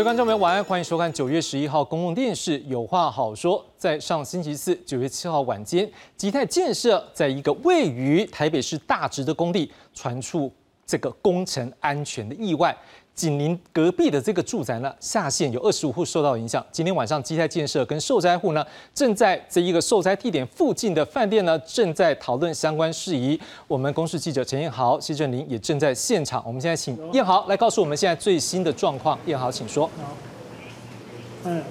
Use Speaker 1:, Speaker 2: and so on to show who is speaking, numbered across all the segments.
Speaker 1: 各位观众朋友，晚安，欢迎收看九月十一号公共电视《有话好说》。在上星期四，九月七号晚间，吉泰建设在一个位于台北市大直的工地传出这个工程安全的意外。紧邻隔壁的这个住宅呢，下线有二十五户受到影响。今天晚上基泰建设跟受灾户呢，正在这一个受灾地点附近的饭店呢，正在讨论相关事宜。我们公视记者陈彦豪、谢振林也正在现场。我们现在请彦豪来告诉我们现在最新的状况。彦豪，请说。
Speaker 2: 嗯。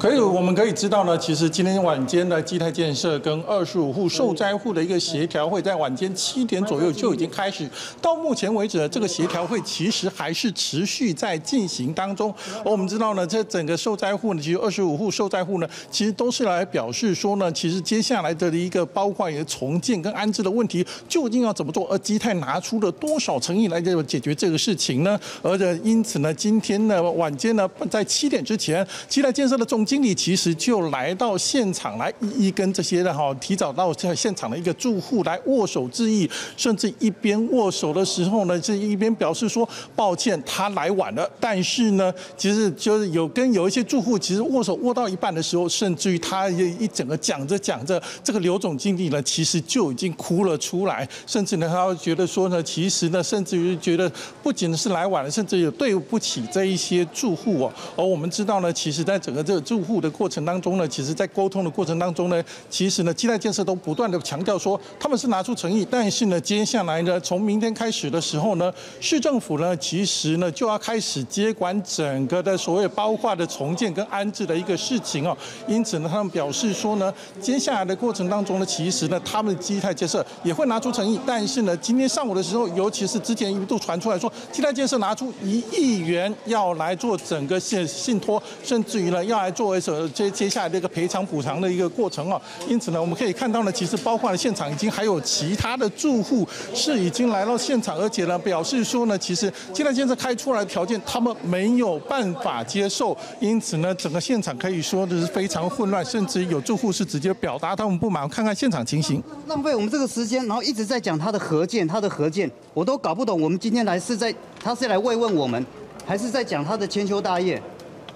Speaker 2: 可以，我们可以知道呢，其实今天晚间的基泰建设跟二十五户受灾户的一个协调会，在晚间七点左右就已经开始。到目前为止，这个协调会其实还是持续在进行当中。而我们知道呢，这整个受灾户呢，其实二十五户受灾户呢，其实都是来表示说呢，其实接下来的一个包括也重建跟安置的问题，究竟要怎么做？而基泰拿出了多少诚意来解决这个事情呢？而且因此呢，今天呢晚间呢，在七点之前，基泰建设的。总经理其实就来到现场来一一跟这些的哈提早到在现场的一个住户来握手致意，甚至一边握手的时候呢，这一边表示说抱歉他来晚了。但是呢，其实就是有跟有一些住户其实握手握到一半的时候，甚至于他一一整个讲着讲着，这个刘总经理呢其实就已经哭了出来，甚至呢他觉得说呢，其实呢甚至于觉得不仅是来晚了，甚至有对不起这一些住户哦。而我们知道呢，其实在整个这。住户的过程当中呢，其实在沟通的过程当中呢，其实呢，基泰建设都不断的强调说，他们是拿出诚意，但是呢，接下来呢，从明天开始的时候呢，市政府呢，其实呢，就要开始接管整个的所谓包括的重建跟安置的一个事情哦。因此呢，他们表示说呢，接下来的过程当中呢，其实呢，他们基泰建设也会拿出诚意，但是呢，今天上午的时候，尤其是之前一度传出来说，基泰建设拿出一亿元要来做整个信信托，甚至于呢，要来。作为所接接下来的一个赔偿补偿的一个过程啊，因此呢，我们可以看到呢，其实包括了现场已经还有其他的住户是已经来到现场，而且呢，表示说呢，其实现在建设开出来的条件他们没有办法接受，因此呢，整个现场可以说的是非常混乱，甚至有住户是直接表达他们不满。看看现场情形，
Speaker 3: 浪费我们这个时间，然后一直在讲他的核建，他的核建，我都搞不懂。我们今天来是在他是来慰问我们，还是在讲他的千秋大业？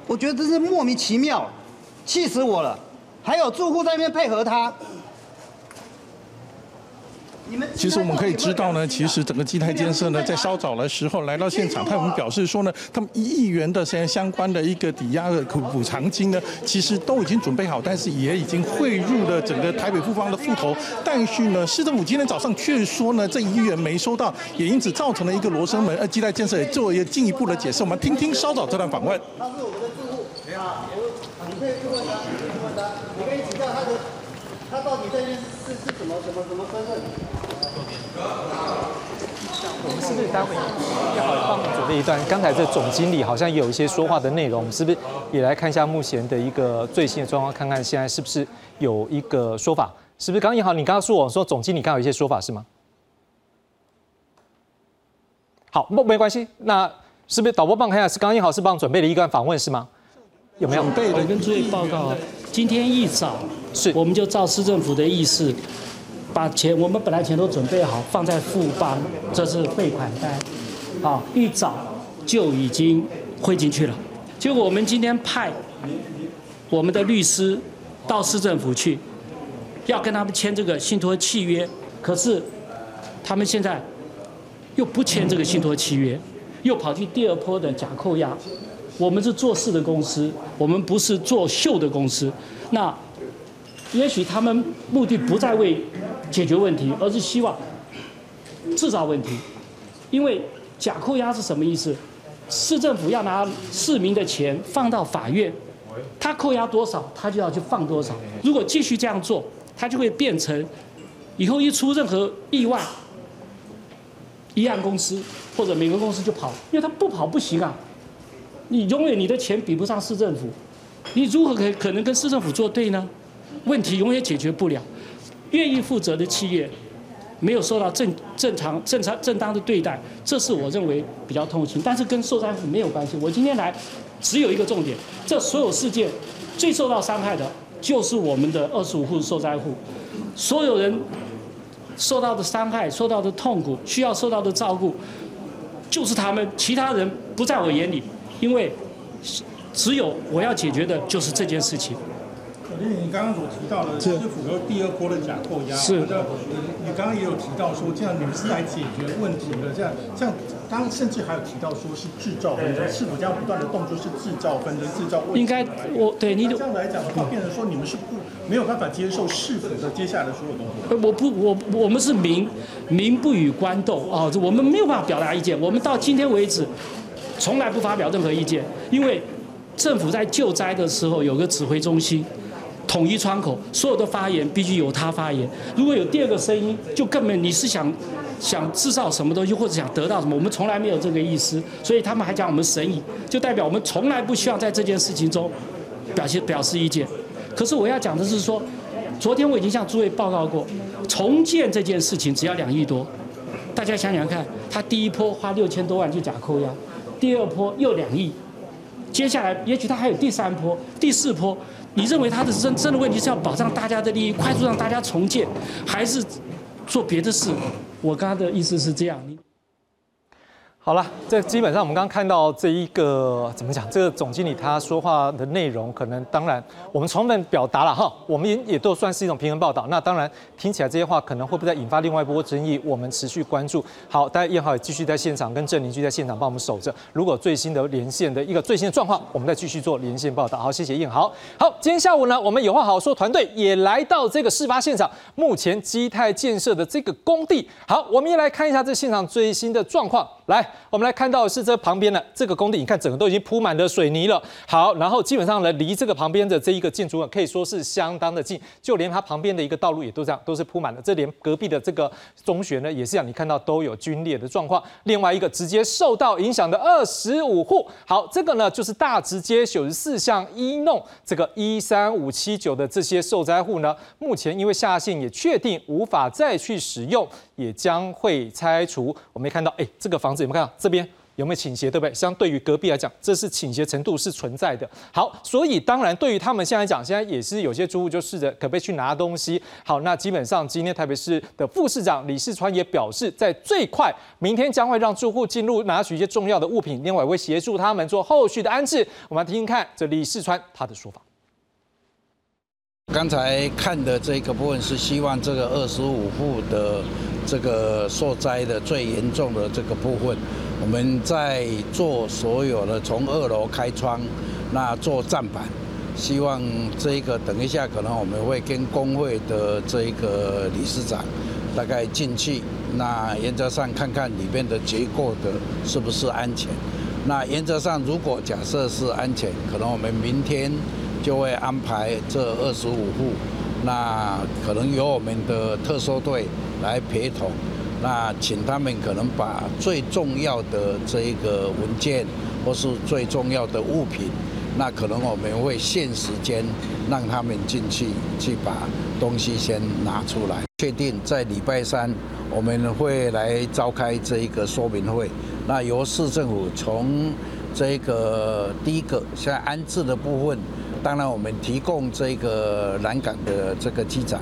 Speaker 3: 我觉得真是莫名其妙，气死我了！还有住户在那边配合他。
Speaker 2: 其实我们可以知道呢，其实整个基泰建设呢，在稍早的时候来到现场，他们表示说呢，他们一亿元的相相关的一个抵押的补偿金呢，其实都已经准备好，但是也已经汇入了整个台北富邦的户头。但是呢，市政府今天早上却说呢，这一亿元没收到，也因此造成了一个罗生门。而基泰建设也做一个进一步的解释，我们听听稍早这段访问。他是我们的住户，你好，你可以去问他，你可以去问他，你可以请教他的，他到底这边是是什么什么什么身份？
Speaker 1: 我们是不是待会要好帮我们准备一段？刚才这总经理好像有一些说话的内容，我们是不是也来看一下目前的一个最新的状况，看看现在是不是有一个说法？是不是刚也好？你刚刚说我说总经理刚有一些说法是吗？好，不没关系，那是不是导播帮看一下？是刚也好是帮准备了一段访问是吗？有没有？
Speaker 4: 准备的跟诸位报告，今天一早
Speaker 1: 是
Speaker 4: 我们就照市政府的意思。把钱，我们本来钱都准备好放在富邦，这是汇款单，啊，一早就已经汇进去了。结果我们今天派我们的律师到市政府去，要跟他们签这个信托契约，可是他们现在又不签这个信托契约，又跑去第二波的假扣押。我们是做事的公司，我们不是做秀的公司。那也许他们目的不在为。解决问题，而是希望制造问题。因为假扣押是什么意思？市政府要拿市民的钱放到法院，他扣押多少，他就要去放多少。如果继续这样做，他就会变成以后一出任何意外，一案公司或者每个公司就跑，因为他不跑不行啊。你永远你的钱比不上市政府，你如何可可能跟市政府作对呢？问题永远解决不了。愿意负责的企业没有受到正正常正常正当的对待，这是我认为比较痛心。但是跟受灾户没有关系。我今天来只有一个重点：这所有事件最受到伤害的就是我们的二十五户受灾户。所有人受到的伤害、受到的痛苦、需要受到的照顾，就是他们。其他人不在我眼里，因为只有我要解决的就是这件事情。
Speaker 2: 你刚刚所提到的是符合第二波的假扣押，
Speaker 4: 是
Speaker 2: 的。你刚刚也有提到说，这样你们是来解决问题的，这样像刚刚甚至还有提到说是制造纷争，是否这样不断的动作是制造纷争、制造问题？
Speaker 4: 应该我对你
Speaker 2: 这样来讲的话，变成说你们是不没有办法接受市府的接下来的所有动作。
Speaker 4: 我不，我我们是民民不与官斗啊，我们没有办法表达意见。我们到今天为止，从来不发表任何意见，因为政府在救灾的时候有个指挥中心。统一窗口，所有的发言必须由他发言。如果有第二个声音，就根本你是想想制造什么东西，或者想得到什么，我们从来没有这个意思。所以他们还讲我们神隐，就代表我们从来不需要在这件事情中表现表示意见。可是我要讲的是说，昨天我已经向诸位报告过，重建这件事情只要两亿多。大家想想看，他第一波花六千多万去假扣押，第二波又两亿，接下来也许他还有第三波、第四波。你认为他的真真的问题是要保障大家的利益，快速让大家重建，还是做别的事？我刚刚的意思是这样。
Speaker 1: 好了，这基本上我们刚刚看到这一个怎么讲？这个总经理他说话的内容，可能当然我们充分表达了哈，我们也也都算是一种平衡报道。那当然听起来这些话可能会不会再引发另外一波争议？我们持续关注。好，大家燕豪也继续在现场跟郑邻居在现场帮我们守着。如果最新的连线的一个最新的状况，我们再继续做连线报道。好，谢谢燕豪。好，今天下午呢，我们有话好说团队也来到这个事发现场，目前基泰建设的这个工地。好，我们也来看一下这现场最新的状况。来，我们来看到是这旁边的这个工地，你看整个都已经铺满了水泥了。好，然后基本上呢，离这个旁边的这一个建筑物可以说是相当的近，就连它旁边的一个道路也都这样，都是铺满了。这连隔壁的这个中学呢，也是这样，你看到都有龟裂的状况。另外一个直接受到影响的二十五户，好，这个呢就是大直街九十四巷一弄这个一三五七九的这些受灾户呢，目前因为下线也确定无法再去使用。也将会拆除。我们看到，哎，这个房子有没有看到这边有没有倾斜，对不对？相对于隔壁来讲，这是倾斜程度是存在的。好，所以当然对于他们现在讲，现在也是有些住户就试着可不可以去拿东西。好，那基本上今天台北市的副市长李世川也表示，在最快明天将会让住户进入拿取一些重要的物品，另外也会协助他们做后续的安置。我们听听看这李世川他的说法。
Speaker 5: 刚才看的这个部分是希望这个二十五户的这个受灾的最严重的这个部分，我们在做所有的从二楼开窗，那做站板，希望这个等一下可能我们会跟工会的这个理事长大概进去，那原则上看看里面的结构的是不是安全。那原则上如果假设是安全，可能我们明天。就会安排这二十五户，那可能由我们的特搜队来陪同，那请他们可能把最重要的这一个文件或是最重要的物品，那可能我们会限时间让他们进去去把东西先拿出来。确定在礼拜三我们会来召开这一个说明会，那由市政府从这个第一个现在安置的部分。当然，我们提供这个南港的这个机载，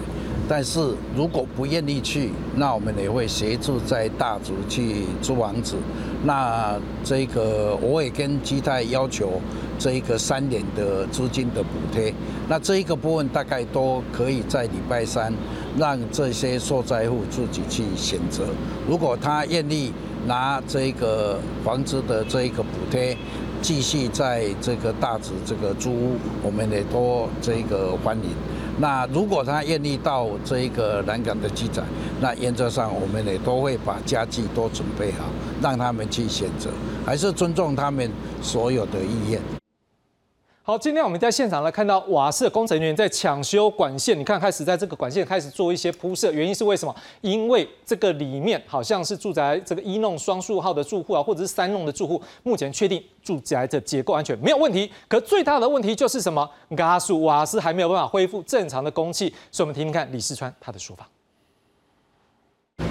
Speaker 5: 但是如果不愿意去，那我们也会协助在大竹去租房子。那这个我也跟基泰要求这一个三年的租金的补贴。那这一个部分大概都可以在礼拜三让这些受灾户自己去选择。如果他愿意拿这个房子的这一个补贴。继续在这个大直这个租屋，我们也多这个欢迎。那如果他愿意到这个南港的机展，那原则上我们也都会把家具都准备好，让他们去选择，还是尊重他们所有的意愿。
Speaker 1: 好，今天我们在现场来看到瓦斯的工程人员在抢修管线，你看开始在这个管线开始做一些铺设，原因是为什么？因为这个里面好像是住宅这个一弄双数号的住户啊，或者是三弄的住户，目前确定住宅的结构安全没有问题，可最大的问题就是什么？加速瓦斯还没有办法恢复正常的供气，所以我们听听看李世川他的说法。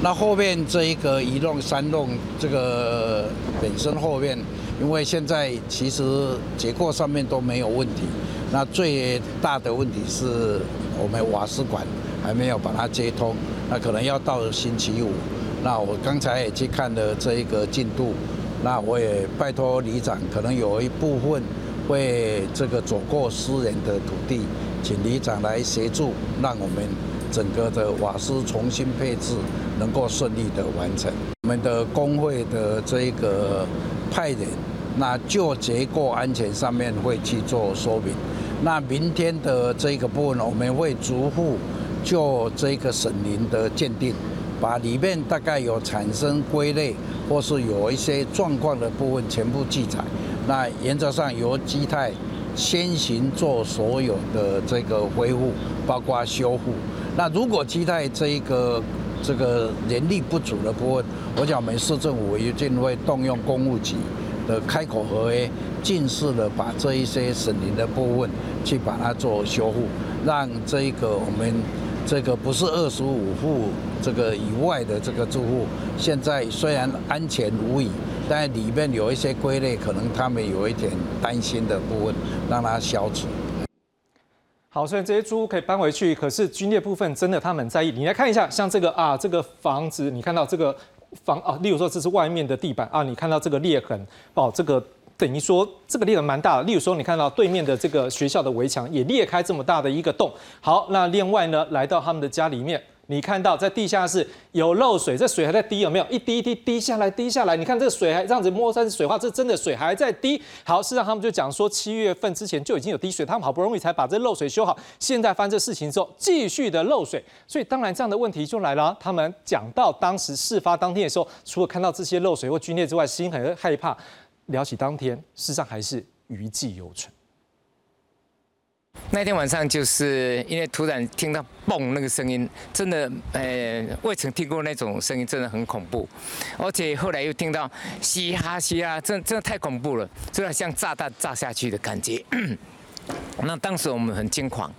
Speaker 5: 那后面这一个一弄三弄这个本身后面。因为现在其实结构上面都没有问题，那最大的问题是我们瓦斯管还没有把它接通，那可能要到星期五。那我刚才也去看了这一个进度，那我也拜托里长，可能有一部分会这个走过私人的土地，请里长来协助，让我们整个的瓦斯重新配置能够顺利的完成。我们的工会的这个派人，那就结构安全上面会去做说明。那明天的这个部分呢，我们会逐户就这个省林的鉴定，把里面大概有产生归类或是有一些状况的部分全部记载。那原则上由基泰先行做所有的这个恢复，包括修复。那如果期待这一个这个人力不足的部分，我想我们市政府一定会动用公务局的开口合约，尽速的把这一些省林的部分去把它做修复，让这一个我们这个不是二十五户这个以外的这个住户，现在虽然安全无虞。但里面有一些归类，可能他们有一点担心的部分，让它消除。
Speaker 1: 好，所以这些猪可以搬回去，可是军裂部分真的他们很在意。你来看一下，像这个啊，这个房子，你看到这个房啊，例如说这是外面的地板啊，你看到这个裂痕哦，这个等于说这个裂痕蛮大的。例如说，你看到对面的这个学校的围墙也裂开这么大的一个洞。好，那另外呢，来到他们的家里面。你看到在地下室有漏水，这水还在滴，有没有？一滴一滴滴下来，滴下来。你看这水还这样子摸山水花，这真的水还在滴。好，事实上他们就讲说，七月份之前就已经有滴水，他们好不容易才把这漏水修好。现在发生这事情之后，继续的漏水，所以当然这样的问题就来了。他们讲到当时事发当天的时候，除了看到这些漏水或龟裂之外，心很害怕。聊起当天，事实上还是余悸犹存。
Speaker 6: 那天晚上就是因为突然听到嘣那个声音，真的，呃，未曾听过那种声音，真的很恐怖。而且后来又听到嘻哈嘻哈，真真的太恐怖了，真的像炸弹炸下去的感觉。那当时我们很惊慌。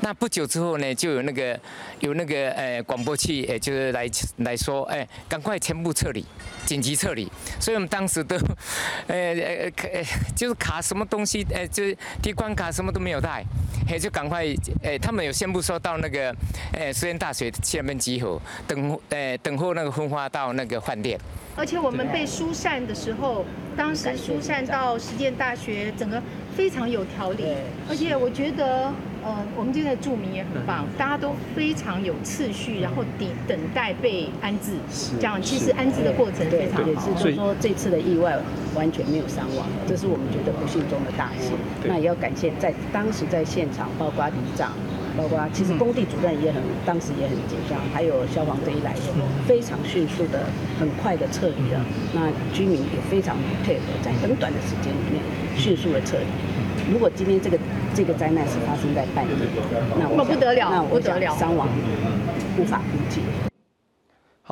Speaker 6: 那不久之后呢，就有那个有那个呃广播器，呃就是来来说，哎，赶快全部撤离，紧急撤离。所以我们当时都，呃呃呃，就是卡什么东西，呃就是提关卡什么都没有带，哎就赶快，哎他们有宣布说到那个，呃实验大学前面集合，等呃等候那个分发到那个饭店。
Speaker 7: 而且我们被疏散的时候，当时疏散到实践大学，整个非常有条理，而且我觉得。呃，我们这边的住民也很棒，大家都非常有次序，然后等等待被安置，这样其实安置的过程非常好。
Speaker 8: 所以说这次的意外完全没有伤亡，这是我们觉得不幸中的大幸。那也要感谢在当时在现场，包括里长，包括其实工地主任也很当时也很紧张，还有消防队一来，非常迅速的、很快的撤离了。那居民也非常配合，在很短的时间里面迅速的撤离。如果今天这个这个灾难是发生在半夜，那我
Speaker 7: 不得了，
Speaker 8: 那不得了，伤亡无法估计。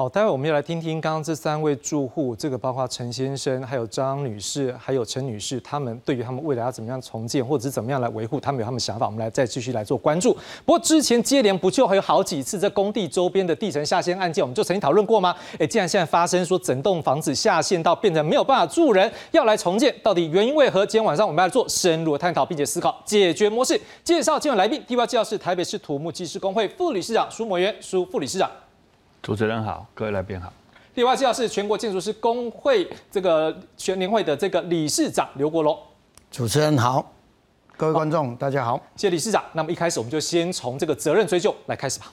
Speaker 1: 好，待会我们要来听听刚刚这三位住户，这个包括陈先生、还有张女士、还有陈女士，他们对于他们未来要怎么样重建，或者是怎么样来维护，他们有他们想法，我们来再继续来做关注。不过之前接连不就，还有好几次在工地周边的地层下陷案件，我们就曾经讨论过吗？哎，既然现在发生说整栋房子下陷到变成没有办法住人，要来重建，到底原因为何？今天晚上我们要做深入的探讨，并且思考解决模式。介绍今晚来宾，第一位介绍是台北市土木技师工会副理事长苏某元，苏副理事长。
Speaker 9: 主持人好，各位来宾好。
Speaker 1: 第二位介绍是全国建筑师工会这个全联会的这个理事长刘国龙。
Speaker 10: 主持人好，各位观众大家好，
Speaker 1: 谢谢理事长。那么一开始我们就先从这个责任追究来开始吧。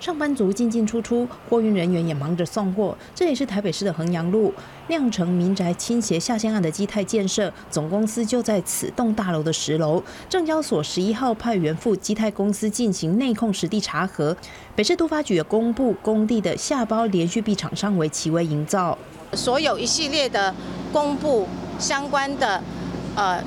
Speaker 11: 上班族进进出出，货运人员也忙着送货。这也是台北市的衡阳路，酿成民宅倾斜下线案的基泰建设总公司就在此栋大楼的十楼。证交所十一号派员赴基泰公司进行内控实地查核。北市都发局也公布工地的下包连续壁厂商为奇威营造，
Speaker 12: 所有一系列的公布相关的呃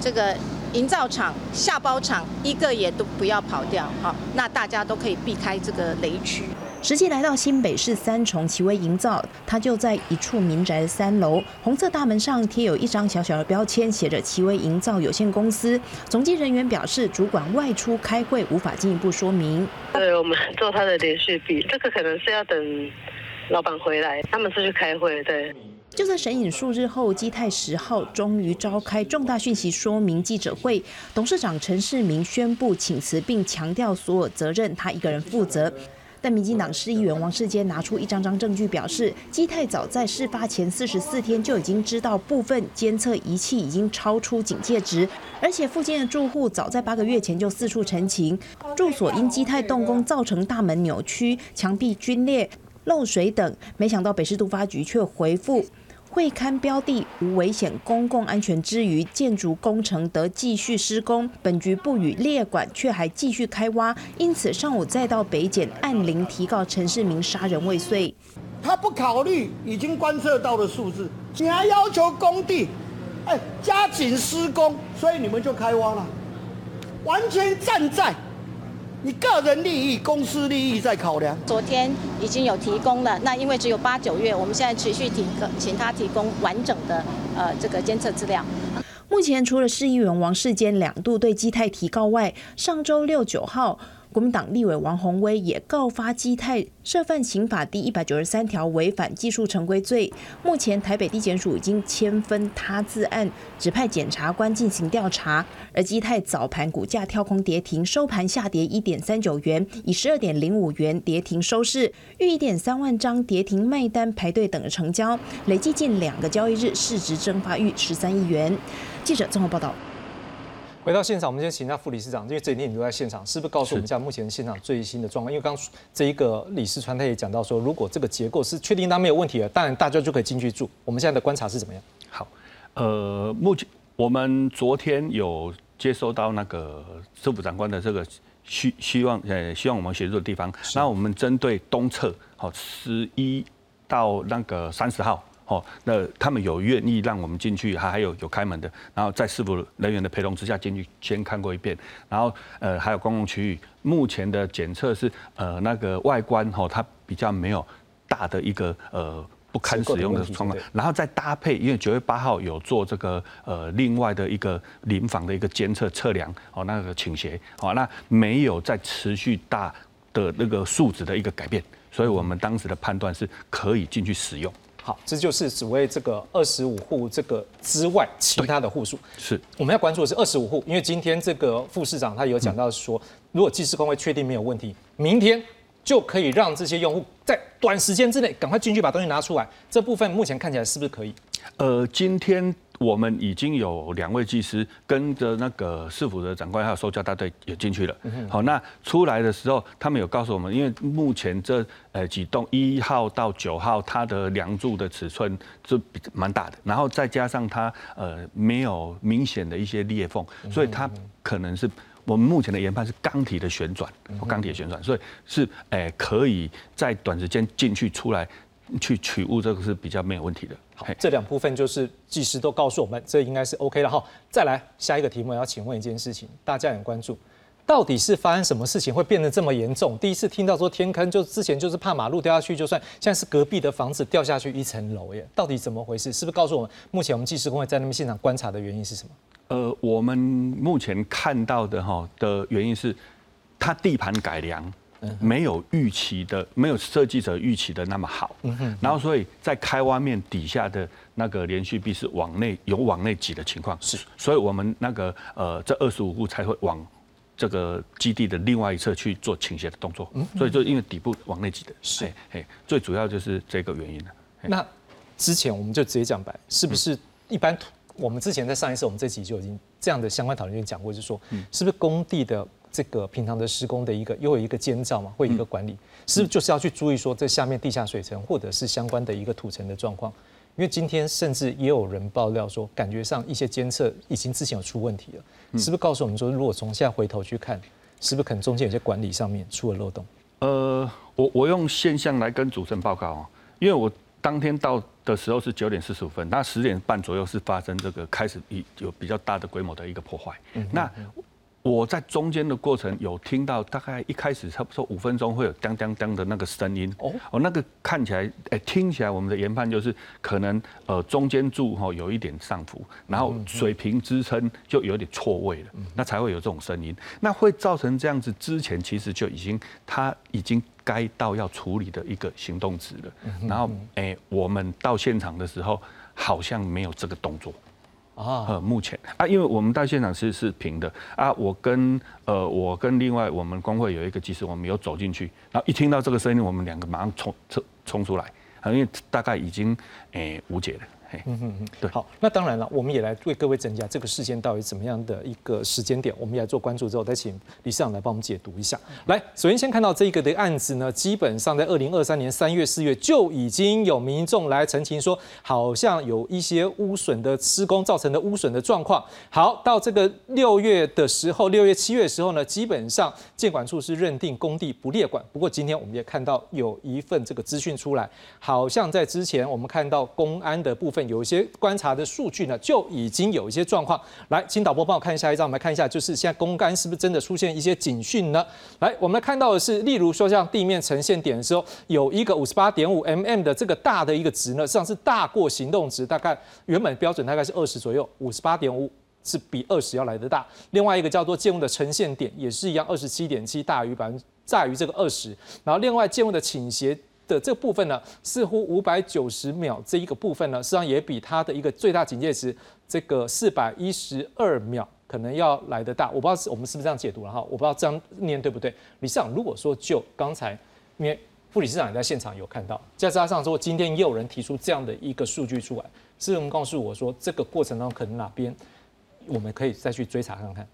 Speaker 12: 这个。营造厂、下包厂一个也都不要跑掉，好，那大家都可以避开这个雷区。
Speaker 11: 实际来到新北市三重奇威营造，它就在一处民宅的三楼，红色大门上贴有一张小小的标签，写着奇威营造有限公司。总机人员表示，主管外出开会，无法进一步说明。
Speaker 13: 对我们做他的连续笔，这个可能是要等老板回来，他们是去开会，对。
Speaker 11: 就在神隐数日后，基泰十号终于召开重大讯息说明记者会，董事长陈世明宣布请辞，并强调所有责任他一个人负责。但民进党市议员王世坚拿出一张张证据，表示基泰早在事发前四十四天就已经知道部分监测仪器已经超出警戒值，而且附近的住户早在八个月前就四处陈情，住所因基泰动工造成大门扭曲、墙壁龟裂、漏水等。没想到北市都发局却回复。会勘标的无危险公共安全之余，建筑工程得继续施工。本局不予列管，却还继续开挖，因此上午再到北检按铃提告陈世明杀人未遂。
Speaker 14: 他不考虑已经观测到的数字，你还要求工地，哎，加紧施工，所以你们就开挖了，完全站在。你个人利益、公司利益在考量。
Speaker 12: 昨天已经有提供了，那因为只有八九月，我们现在持续提供，请他提供完整的呃这个监测资料。
Speaker 11: 目前除了市议员王世坚两度对基泰提告外，上周六九号。国民党立委王宏威也告发基泰涉犯刑法第一百九十三条违反技术成规罪。目前台北地检署已经签分他自案，指派检察官进行调查。而基泰早盘股价跳空跌停，收盘下跌一点三九元，以十二点零五元跌停收市。逾一点三万张跌停卖单排队等着成交，累计近两个交易日市值蒸发逾十三亿元。记者综合报道。
Speaker 1: 回到现场，我们先请一下副理事长，因为这几天你都在现场，是不是告诉我们一下目前现场最新的状况？因为刚这一个理事川他也讲到说，如果这个结构是确定它没有问题了，当然大家就可以进去住。我们现在的观察是怎么样？
Speaker 9: 好，呃，目前我们昨天有接收到那个政府长官的这个希希望，呃，希望我们协助的地方。那我们针对东侧，好，十一到那个三十号。哦，那他们有愿意让我们进去，还还有有开门的，然后在师傅人员的陪同之下进去先看过一遍，然后呃还有公共区域，目前的检测是呃那个外观哈，它比较没有大的一个呃不堪使用的状况，然后再搭配，因为九月八号有做这个呃另外的一个临房的一个监测测量哦那个倾斜哦那没有在持续大的那个数值的一个改变，所以我们当时的判断是可以进去使用。
Speaker 1: 好，这就是只为这个二十五户这个之外其他的户数。
Speaker 9: 是，
Speaker 1: 我们要关注的是二十五户，因为今天这个副市长他有讲到说，如果技师工会确定没有问题，明天就可以让这些用户在短时间之内赶快进去把东西拿出来。这部分目前看起来是不是可以？
Speaker 9: 呃，今天。我们已经有两位技师跟着那个市府的长官还有收交大队也进去了。好，那出来的时候，他们有告诉我们，因为目前这呃几栋一号到九号，它的梁柱的尺寸是比蛮大的，然后再加上它呃没有明显的一些裂缝，所以它可能是我们目前的研判是钢体的旋转，钢铁旋转，所以是诶可以在短时间进去出来去取物，这个是比较没有问题的。
Speaker 1: 好，这两部分就是技师都告诉我们，这应该是 OK 了哈。再来下一个题目，要请问一件事情，大家很关注，到底是发生什么事情会变得这么严重？第一次听到说天坑，就之前就是怕马路掉下去就算，现在是隔壁的房子掉下去一层楼耶，到底怎么回事？是不是告诉我们，目前我们技师工会在那边现场观察的原因是什么？
Speaker 9: 呃，我们目前看到的哈的原因是，它地盘改良。没有预期的，没有设计者预期的那么好。然后，所以在开挖面底下的那个连续壁是往内有往内挤的情况。
Speaker 1: 是，
Speaker 9: 所以我们那个呃，这二十五户才会往这个基地的另外一侧去做倾斜的动作。所以就因为底部往内挤的。
Speaker 1: 是，
Speaker 9: 嘿，最主要就是这个原因了。
Speaker 1: 那之前我们就直接讲白，是不是一般我们之前在上一次我们这集就已经这样的相关讨论就讲过，就是说，是不是工地的？这个平常的施工的一个又有一个监造嘛，会有一个管理，是不是就是要去注意说这下面地下水层或者是相关的一个土层的状况？因为今天甚至也有人爆料说，感觉上一些监测已经之前有出问题了，是不是告诉我们说，如果从现在回头去看，是不是可能中间有些管理上面出了漏洞？
Speaker 9: 呃，我我用现象来跟主持人报告啊，因为我当天到的时候是九点四十五分，那十点半左右是发生这个开始一有比较大的规模的一个破坏，嗯那。我在中间的过程有听到，大概一开始差不多五分钟会有当当当的那个声音。哦，哦，那个看起来，哎，听起来我们的研判就是可能呃中间柱哈有一点上浮，然后水平支撑就有点错位了，那才会有这种声音。那会造成这样子，之前其实就已经他已经该到要处理的一个行动值了。然后，哎，我们到现场的时候好像没有这个动作。啊，呃，目前。啊，因为我们到现场是是平的。啊，我跟呃，我跟另外我们工会有一个技师，我们有走进去，然后一听到这个声音，我们两个马上冲冲冲出来，啊，因为大概已经诶无解了。嗯
Speaker 1: 嗯嗯，对，好，那当然了，我们也来为各位增加这个事件到底怎么样的一个时间点，我们也来做关注之后，再请理事长来帮我们解读一下。来，首先先看到这一个的案子呢，基本上在二零二三年三月、四月就已经有民众来澄清说，好像有一些污损的施工造成的污损的状况。好，到这个六月的时候，六月、七月的时候呢，基本上建管处是认定工地不列管。不过今天我们也看到有一份这个资讯出来，好像在之前我们看到公安的部分。有一些观察的数据呢，就已经有一些状况。来，请导播帮我看下一张，我们来看一下，就是现在公干是不是真的出现一些警讯呢？来，我们来看到的是，例如说像地面呈现点的时候，有一个五十八点五 mm 的这个大的一个值呢，实际上是大过行动值，大概原本标准大概是二十左右，五十八点五是比二十要来得大。另外一个叫做建物的呈现点也是一样，二十七点七大于百分在于这个二十。然后另外建物的倾斜。的这部分呢，似乎五百九十秒这一个部分呢，实际上也比它的一个最大警戒值这个四百一十二秒可能要来得大。我不知道是我们是不是这样解读了哈，我不知道这样念对不对。理事长，如果说就刚才，因为副理事长也在现场有看到，再加上说今天也有人提出这样的一个数据出来，是不是告诉我说这个过程当中可能哪边我们可以再去追查看看？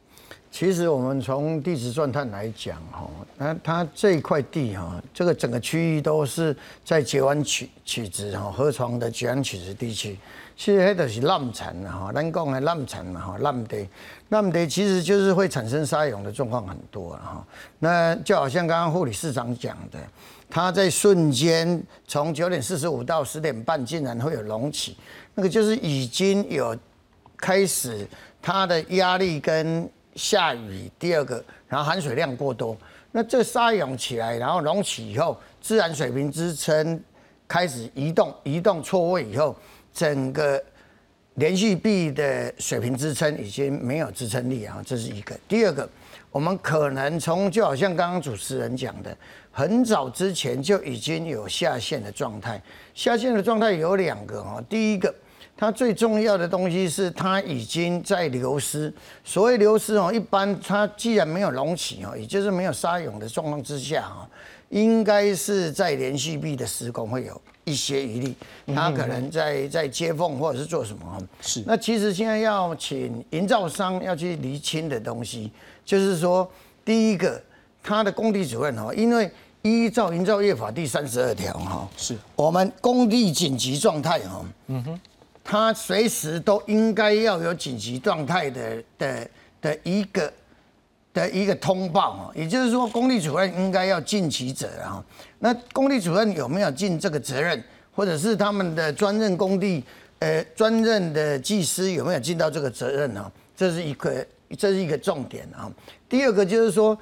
Speaker 10: 其实我们从地质状态来讲，哈，那它这一块地哈，这个整个区域都是在截弯曲曲直哈河床的截弯曲直地区，其实那都是烂产哈，咱讲的烂产嘛哈，烂地，烂地其实就是会产生沙涌的状况很多了哈。那就好像刚刚护理市长讲的，它在瞬间从九点四十五到十点半竟然会有隆起，那个就是已经有开始它的压力跟下雨，第二个，然后含水量过多，那这沙涌起来，然后隆起以后，自然水平支撑开始移动，移动错位以后，整个连续壁的水平支撑已经没有支撑力啊，这是一个。第二个，我们可能从就好像刚刚主持人讲的，很早之前就已经有下陷的状态，下陷的状态有两个哈，第一个。它最重要的东西是它已经在流失。所谓流失哦，一般它既然没有隆起哦，也就是没有沙涌的状况之下哦，应该是在连续壁的施工会有一些余力。它可能在在接缝或者是做什么？是。那其实现在要请营造商要去厘清的东西，就是说，第一个，他的工地主任哦，因为依照营造业法第三十二条哈，是我们工地紧急状态哈，嗯哼。他随时都应该要有紧急状态的的的一个的一个通报啊，也就是说，工地主任应该要尽其责啊。那工地主任有没有尽这个责任，或者是他们的专任工地呃专任的技师有没有尽到这个责任呢？这是一个这是一个重点啊。第二个就是说，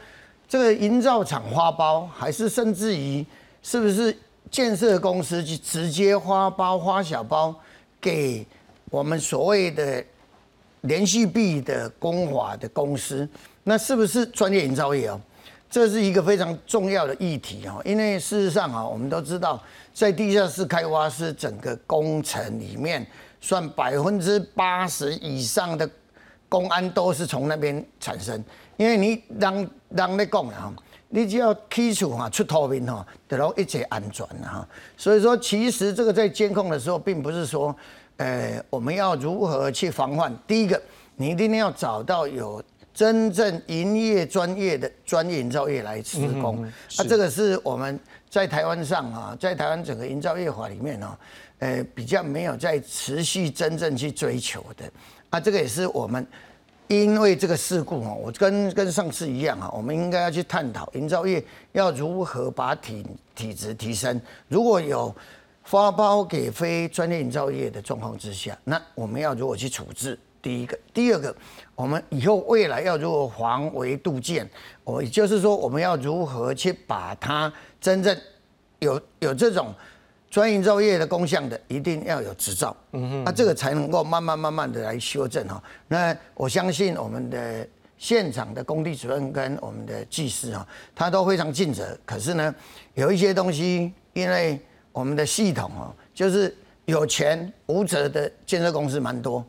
Speaker 10: 这个营造厂花包，还是甚至于是不是建设公司去直接花包花小包？给我们所谓的连续币的公法的公司，那是不是专业营造业哦？这是一个非常重要的议题哦。因为事实上啊，我们都知道，在地下室开挖是整个工程里面算百分之八十以上的公安都是从那边产生。因为你让让你讲啊。你只要基础哈出透明哈，得到一切安全哈。所以说，其实这个在监控的时候，并不是说，呃，我们要如何去防范。第一个，你一定要找到有真正营业专业的专业营造业来施工。那这个是我们在台湾上啊，在台湾整个营造业法里面呢，呃，比较没有在持续真正去追求的。啊，这个也是我们。因为这个事故哦，我跟跟上次一样啊，我们应该要去探讨营造业要如何把体体质提升。如果有发包给非专业营造业的状况之下，那我们要如何去处置？第一个，第二个，我们以后未来要如何防微杜渐？我也就是说，我们要如何去把它真正有有这种。专营造业的工项的一定要有执照，嗯哼，那这个才能够慢慢慢慢的来修正哈。那我相信我们的现场的工地主任跟我们的技师哈，他都非常尽责。可是呢，有一些东西，因为我们的系统哦，就是有钱无责的建设公司蛮多，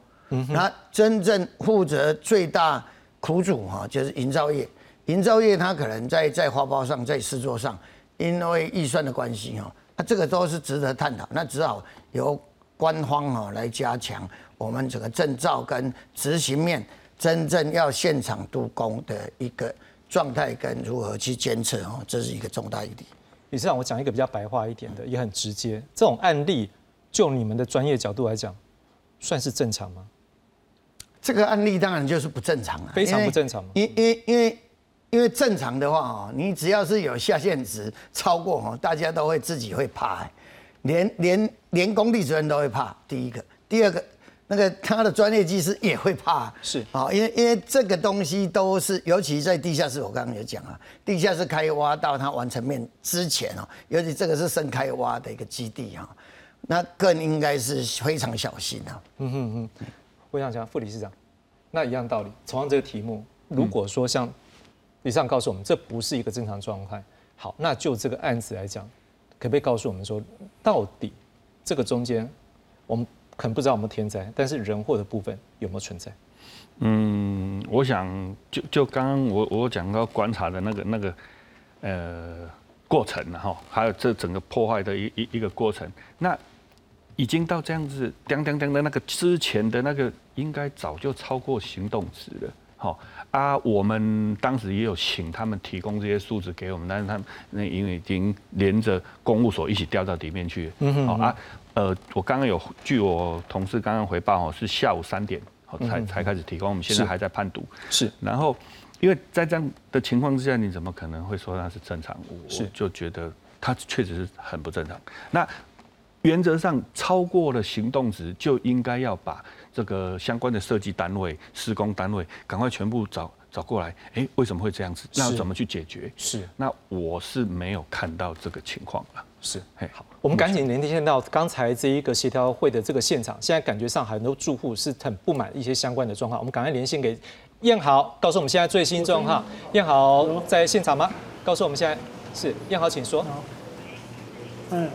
Speaker 10: 那真正负责最大苦主哈，就是营造业。营造业它可能在在花包上，在制作上，因为预算的关系哈，那这个都是值得探讨。那只好由官方哈来加强我们整个证照跟执行面，真正要现场督工的一个状态跟如何去监测哦，这是一个重大议题。
Speaker 1: 理事长，我讲一个比较白话一点的，也很直接。这种案例，就你们的专业角度来讲，算是正常吗？
Speaker 10: 这个案例当然就是不正常了，
Speaker 1: 非常不正常。
Speaker 10: 因因因为因为正常的话哦，你只要是有下限值超过哦，大家都会自己会怕，连连连工地主任都会怕。第一个，第二个，那个他的专业技师也会怕。
Speaker 1: 是
Speaker 10: 啊，因为因为这个东西都是，尤其在地下室，我刚刚有讲啊，地下室开挖到它完成面之前哦，尤其这个是深开挖的一个基地哈，那更应该是非常小心啊。嗯哼
Speaker 1: 哼，我想讲副理事长，那一样道理，同样这个题目，如果说像。以上告诉我们，这不是一个正常状态。好，那就这个案子来讲，可不可以告诉我们说，到底这个中间，我们可能不知道有没有天灾，但是人祸的部分有没有存在？
Speaker 9: 嗯，我想就就刚刚我我讲到观察的那个那个呃过程哈，还有这整个破坏的一一一个过程，那已经到这样子叮叮叮的那个之前的那个，应该早就超过行动值了。好啊，我们当时也有请他们提供这些数字给我们，但是他们那因为已经连着公务所一起掉到底面去。嗯好啊，呃，我刚刚有据我同事刚刚回报哦，是下午三点才才开始提供，我们现在还在判读。
Speaker 1: 是。
Speaker 9: 然后，因为在这样的情况之下，你怎么可能会说那是正常？我就觉得它确实是很不正常。那原则上超过了行动值，就应该要把。这个相关的设计单位、施工单位，赶快全部找找过来。哎，为什么会这样子？那要怎么去解决？
Speaker 1: 是。
Speaker 9: 那我是没有看到这个情况了。
Speaker 1: 是。哎，好，我们赶紧连线到刚才这一个协调会的这个现场。现在感觉上很多住户是很不满一些相关的状况。我们赶快连线给燕豪，告诉我们现在最新状况。燕豪在现场吗？告诉我们现在是燕豪，请说。
Speaker 2: 嗯。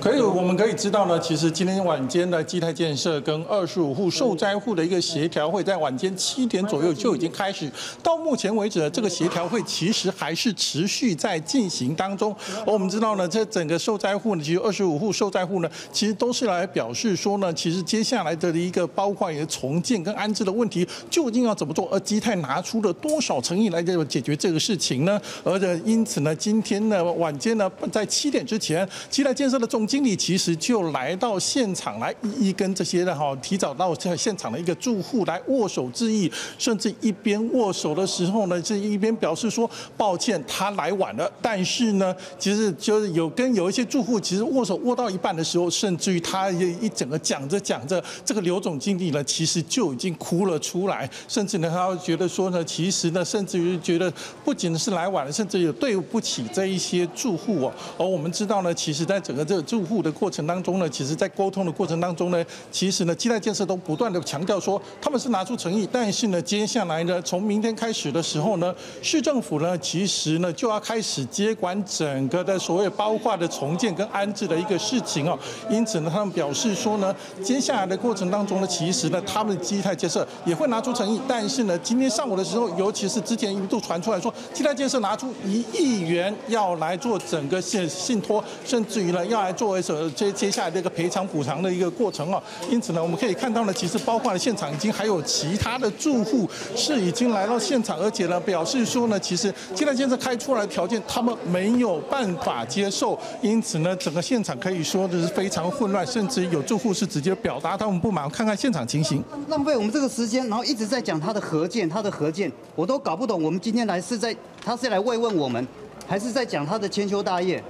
Speaker 2: 可以，我们可以知道呢，其实今天晚间的基泰建设跟二十五户受灾户的一个协调会，在晚间七点左右就已经开始。到目前为止，这个协调会其实还是持续在进行当中。而我们知道呢，这整个受灾户呢，其实二十五户受灾户呢，其实都是来表示说呢，其实接下来的一个包括一个重建跟安置的问题，究竟要怎么做？而基泰拿出了多少诚意来这解决这个事情呢？而且因此呢，今天呢晚间呢，在七点之前，基泰建设的。总经理其实就来到现场来一一跟这些的哈提早到在现场的一个住户来握手致意，甚至一边握手的时候呢，这一边表示说抱歉他来晚了。但是呢，其实就是有跟有一些住户其实握手握到一半的时候，甚至于他也一整个讲着讲着，这个刘总经理呢其实就已经哭了出来，甚至呢他觉得说呢，其实呢甚至于觉得不仅是来晚了，甚至有对不起这一些住户哦。而我们知道呢，其实在整个这。住户的过程当中呢，其实在沟通的过程当中呢，其实呢，基泰建设都不断的强调说他们是拿出诚意，但是呢，接下来呢，从明天开始的时候呢，市政府呢，其实呢就要开始接管整个的所谓包括的重建跟安置的一个事情哦。因此呢，他们表示说呢，接下来的过程当中呢，其实呢，他们的基泰建设也会拿出诚意，但是呢，今天上午的时候，尤其是之前一度传出来说，基泰建设拿出一亿元要来做整个信信托，甚至于呢要来。作为所接接下来的一个赔偿补偿的一个过程啊，因此呢，我们可以看到呢，其实包括了现场已经还有其他的住户是已经来到现场，而且呢，表示说呢，其实现在建设开出来的条件他们没有办法接受，因此呢，整个现场可以说的是非常混乱，甚至有住户是直接表达他们不满。看看现场情形，
Speaker 3: 浪费我们这个时间，然后一直在讲他的核建，他的核建，我都搞不懂。我们今天来是在他是来慰问我们，还是在讲他的千秋大业？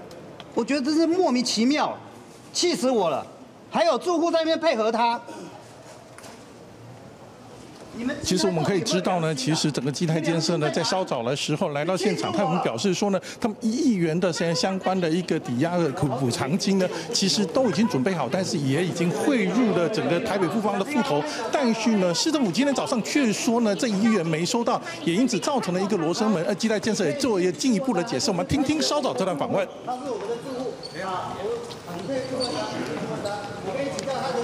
Speaker 3: 我觉得真是莫名其妙，气死我了！还有住户在那边配合他。
Speaker 2: 其实我们可以知道呢，其实整个基泰建设呢，在稍早的时候来到现场，他们表示说呢，他们一亿元的相相关的一个抵押的补偿金呢，其实都已经准备好，但是也已经汇入了整个台北富邦的户头。但是呢，市政府今天早上却说呢，这一亿元没收到，也因此造成了一个罗生门。而基泰建设也做一个进一步的解释，我们听听稍早这段访问。
Speaker 3: 他是我们的住户，你可以问他，我可以请教他的，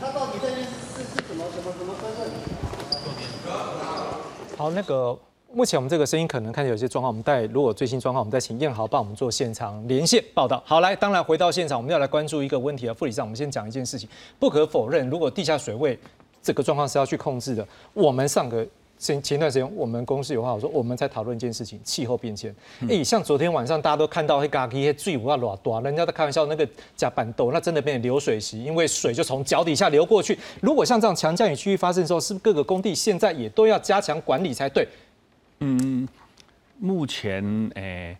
Speaker 3: 他到底这边是是什么什么什么？
Speaker 1: 好，那个目前我们这个声音可能看见有些状况，我们待如果最新状况，我们再请燕豪帮我们做现场连线报道。好，来，当然回到现场，我们要来关注一个问题啊，副理事长，我们先讲一件事情，不可否认，如果地下水位这个状况是要去控制的，我们上个。前前段时间，我们公司有话我说，我们在讨论一件事情，气候变迁。哎，像昨天晚上大家都看到那个那最五要多多，人家在开玩笑，那个甲板豆那真的变成流水席，因为水就从脚底下流过去。如果像这样强降雨区域发生的时候，是不是各个工地现在也都要加强管理才对？
Speaker 9: 嗯，目前诶，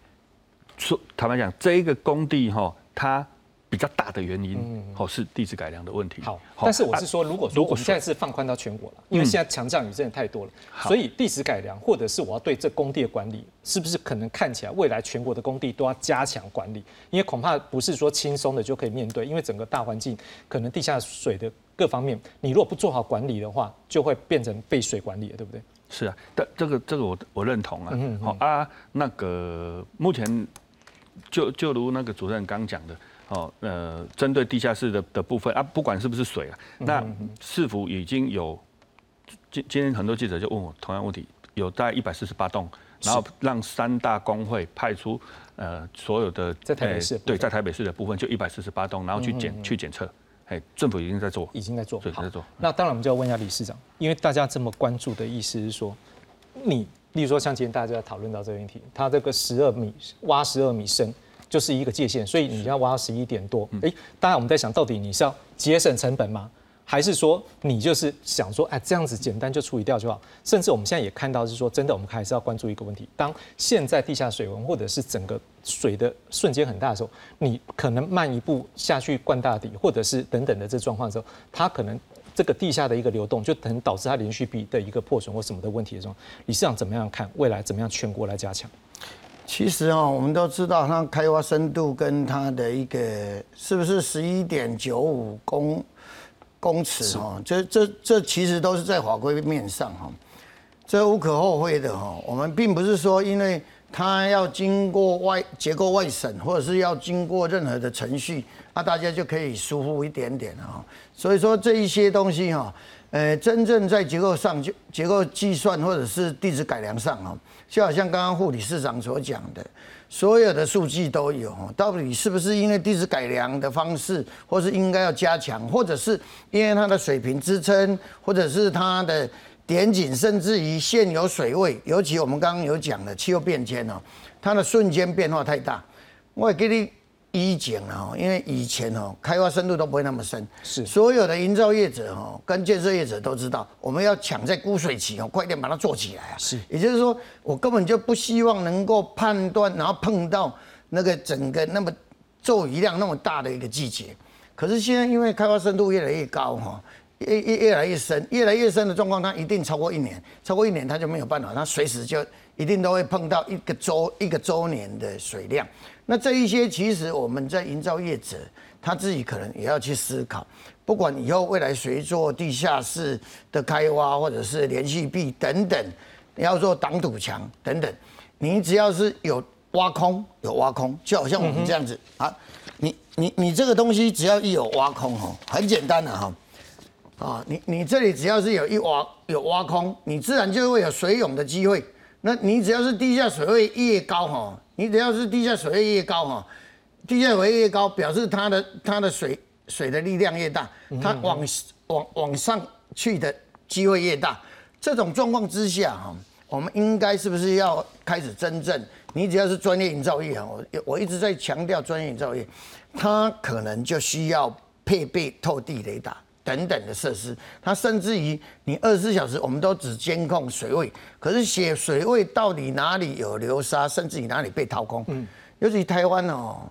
Speaker 9: 说坦白讲，这一个工地哈，它。比较大的原因，好，是地质改良的问题。
Speaker 1: 好，但是我是说，如果如果现在是放宽到全国了，因为现在强降雨真的太多了，所以地质改良或者是我要对这工地的管理，是不是可能看起来未来全国的工地都要加强管理？因为恐怕不是说轻松的就可以面对，因为整个大环境可能地下水的各方面，你如果不做好管理的话，就会变成被水管理了，对不对？
Speaker 9: 是啊，但这个这个我我认同啊。好啊，那个目前就就如那个主任刚讲的。哦，呃，针对地下室的的部分啊，不管是不是水啊，那是否已经有？今今天很多记者就问我同样问题，有大概一百四十八栋，然后让三大工会派出呃所有的
Speaker 1: 在台北市
Speaker 9: 对在台北市的部分就一百四十八栋，然后去检去检测，哎，政府已经在做，
Speaker 1: 已经在做，
Speaker 9: 对，在做。
Speaker 1: 那当然我们就要问一下理事长，因为大家这么关注的意思是说，你例如说像今天大家在讨论到这个问题，它这个十二米挖十二米深。就是一个界限，所以你要挖到十一点多。哎，当然我们在想到底你是要节省成本吗？还是说你就是想说，哎，这样子简单就处理掉就好？甚至我们现在也看到是说，真的我们还是要关注一个问题：当现在地下水文或者是整个水的瞬间很大的时候，你可能慢一步下去灌大底，或者是等等的这状况的时候，它可能这个地下的一个流动就能导致它连续壁的一个破损或什么的问题的时候，理事长怎么样看未来怎么样全国来加强？
Speaker 10: 其实哦，我们都知道它开挖深度跟它的一个是不是十一点九五公公尺哈，这这这其实都是在法规面上哈，这无可厚非的哈。我们并不是说因为它要经过外结构外审，或者是要经过任何的程序，那大家就可以舒服一点点哈。所以说这一些东西哈，呃，真正在结构上就结构计算或者是地质改良上哦。就好像刚刚护理市长所讲的，所有的数据都有，到底是不是因为地质改良的方式，或是应该要加强，或者是因为它的水平支撑，或者是它的点景，甚至于现有水位，尤其我们刚刚有讲的气候变迁哦，它的瞬间变化太大，我给你。一井啊，因为以前哦，开发深度都不会那么深，
Speaker 1: 是
Speaker 10: 所有的营造业者哦，跟建设业者都知道，我们要抢在枯水期哦，快点把它做起来啊。
Speaker 1: 是，
Speaker 10: 也就是说，我根本就不希望能够判断，然后碰到那个整个那么骤雨量那么大的一个季节。可是现在因为开发深度越来越高哈，越越越来越深，越来越深的状况，它一定超过一年，超过一年它就没有办法，它随时就一定都会碰到一个周一个周年的水量。那这一些其实我们在营造业者他自己可能也要去思考，不管以后未来谁做地下室的开挖或者是连续壁等等，要做挡土墙等等，你只要是有挖空有挖空，就好像我们这样子啊，你你你这个东西只要一有挖空哦，很简单的哈，啊，你你这里只要是有一挖有挖空，你自然就会有水涌的机会。那你只要是地下水位越高哈。你只要是地下水位越高哈，地下水位越高，表示它的它的水水的力量越大，它往往往上去的机会越大。这种状况之下哈，我们应该是不是要开始真正？你只要是专业营造业啊，我我一直在强调专业营造业，它可能就需要配备透地雷达。等等的设施，它甚至于你二十四小时，我们都只监控水位，可是写水位到底哪里有流沙，甚至于哪里被掏空。嗯，尤其台湾哦，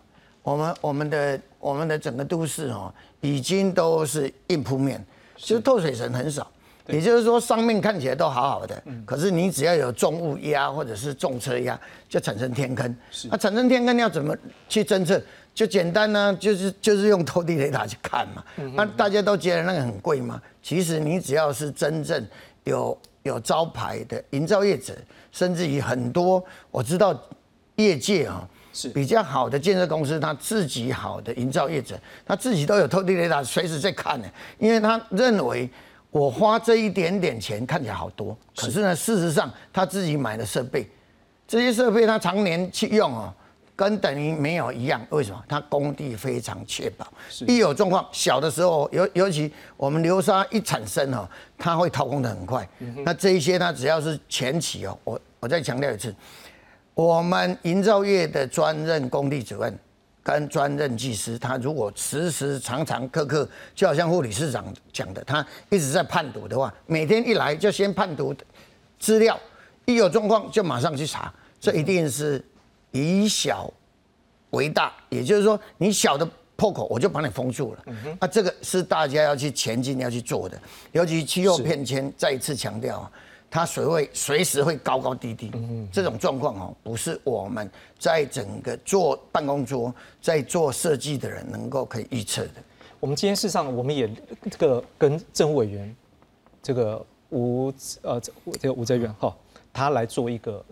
Speaker 10: 我们我们的我们的整个都市哦，已经都是硬铺面，其实透水层很少。也就是说，上面看起来都好好的，可是你只要有重物压或者是重车压，就产生天坑。那产生天坑要怎么去侦测？就简单呢，就是就是用透地雷达去看嘛。那大家都觉得那个很贵嘛？其实你只要是真正有有招牌的营造业者，甚至于很多我知道业界啊是比较好的建设公司，他自己好的营造业者，他自己都有透地雷达随时在看呢，因为他认为我花这一点点钱看起来好多，可是呢，事实上他自己买的设备，这些设备他常年去用哦，跟等于没有一样。为什么？他工地非常确保，一有状况，小的时候尤尤其我们流沙一产生哦，它会掏空的很快。那这一些呢，只要是前期哦，我我再强调一次，我们营造业的专任工地主任。跟专任技师，他如果时时常常刻刻，就好像护理市长讲的，他一直在判读的话，每天一来就先判读资料，一有状况就马上去查，这一定是以小为大，也就是说，你小的破口，我就把你封住了。那这个是大家要去前进要去做的，尤其气候变迁，再一次强调。它水位随时会高高低低，这种状况哦，不是我们在整个做办公桌在做设计的人能够可以预测的。
Speaker 1: 我们今天事实上我们也这个跟政务委员这个吴呃这个吴泽远哈，他来做一个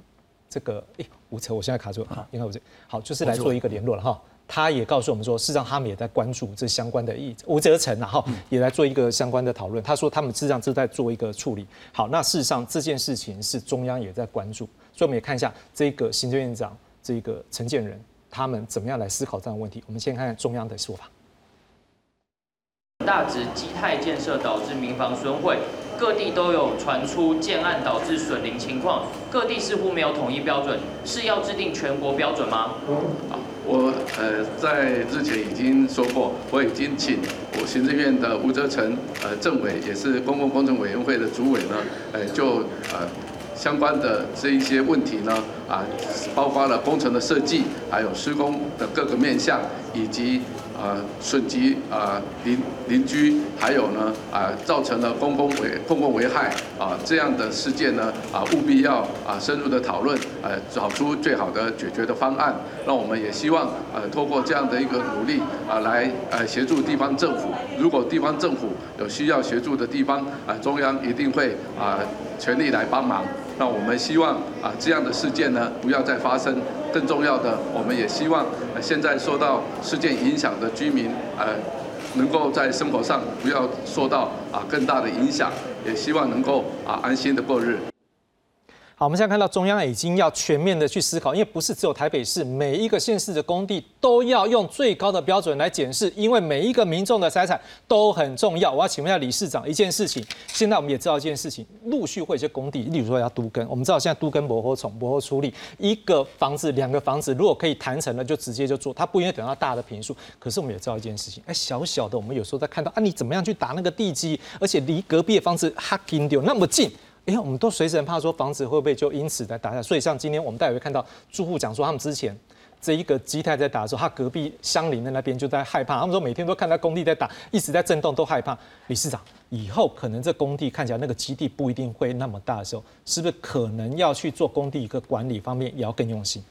Speaker 1: 这个诶吴哲，我现在卡住哈，应该吴泽好，就是来做一个联络了哈。他也告诉我们说，事实上他们也在关注这相关的议吴泽成然后也来做一个相关的讨论。他说他们事实上正在做一个处理。好，那事实上这件事情是中央也在关注，所以我们也看一下这个行政院长这个陈建仁他们怎么样来思考这样的问题。我们先看看中央的说法。
Speaker 15: 大直基泰建设导致民房损毁，各地都有传出建案导致损林情况，各地似乎没有统一标准，是要制定全国标准吗？
Speaker 16: 我呃在日前已经说过，我已经请我行政院的吴泽成呃政委，也是公共工程委员会的主委呢，呃就呃相关的这一些问题呢啊，包括了工程的设计，还有施工的各个面向，以及。啊，损及啊邻邻居，还有呢啊，造成了公共危公共危害啊这样的事件呢啊，务必要啊深入的讨论，呃，找出最好的解决的方案。那我们也希望呃，透过这样的一个努力啊，来呃协助地方政府。如果地方政府有需要协助的地方啊，中央一定会啊全力来帮忙。那我们希望啊这样的事件呢不要再发生。更重要的，我们也希望现在受到事件影响的居民，呃，能够在生活上不要受到啊更大的影响，也希望能够啊安心的过日。
Speaker 1: 好，我们现在看到中央已经要全面的去思考，因为不是只有台北市，每一个县市的工地都要用最高的标准来检视，因为每一个民众的财产都很重要。我要请问一下理事长一件事情，现在我们也知道一件事情，陆续会有些工地，例如说要都根，我们知道现在都根磨合重磨合处理，一个房子、两个房子，如果可以谈成了，就直接就做，它不应该等到大的平数。可是我们也知道一件事情，哎，小小的，我们有时候在看到啊，你怎么样去打那个地基，而且离隔壁的房子哈近丢那么近。因为我们都随时很怕说房子会不会就因此在打下，所以像今天我们待会会看到住户讲说，他们之前这一个基泰在打的时候，他隔壁相邻的那边就在害怕，他们说每天都看到工地在打，一直在震动，都害怕。理事长，以后可能这工地看起来那个基地不一定会那么大的时候，是不是可能要去做工地一个管理方面也要更用心？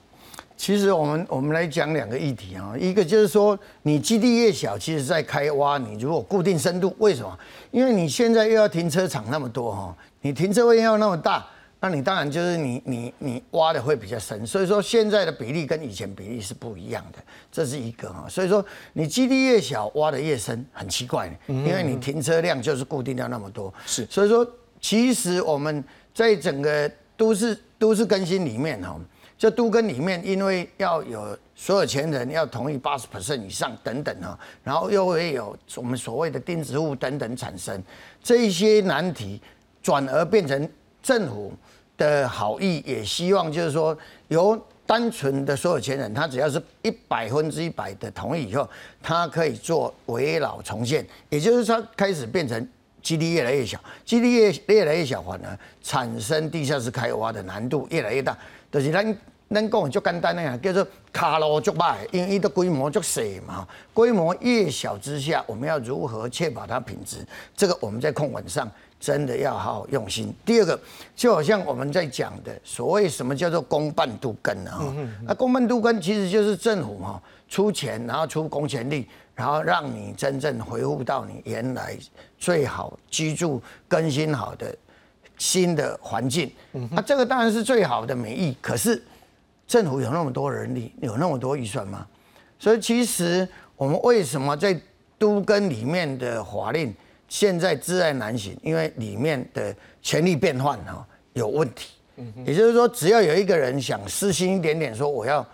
Speaker 10: 其实我们我们来讲两个议题啊，一个就是说你基地越小，其实在开挖，你如果固定深度，为什么？因为你现在又要停车场那么多哈。你停车位要那么大，那你当然就是你你你挖的会比较深，所以说现在的比例跟以前比例是不一样的，这是一个哈。所以说你基地越小，挖的越深，很奇怪，因为你停车量就是固定掉那么多。
Speaker 1: 是，
Speaker 10: 所以说其实我们在整个都市都市更新里面哈，这都跟里面，因为要有所有权人要同意八十 percent 以上等等哈，然后又会有我们所谓的钉子户等等产生这一些难题。转而变成政府的好意，也希望就是说，由单纯的所有权人，他只要是一百分之一百的同意以后，他可以做围老重建，也就是说开始变成基地越来越小，基地越越来越小，反而产生地下室开挖的难度越来越大。就是咱咱讲就简单的呀，叫做卡路足歹，因为伊的规模足小嘛，规模越小之下，我们要如何确保它品质？这个我们在控管上。真的要好好用心。第二个，就好像我们在讲的，所谓什么叫做公办都根啊？那公办都根其实就是政府哈出钱，然后出公权力，然后让你真正回复到你原来最好居住、更新好的新的环境。那这个当然是最好的美意。可是政府有那么多人力，有那么多预算吗？所以其实我们为什么在都根里面的法令？现在自爱难行，因为里面的权力变换哈有问题。也就是说，只要有一个人想私心一点点，说我要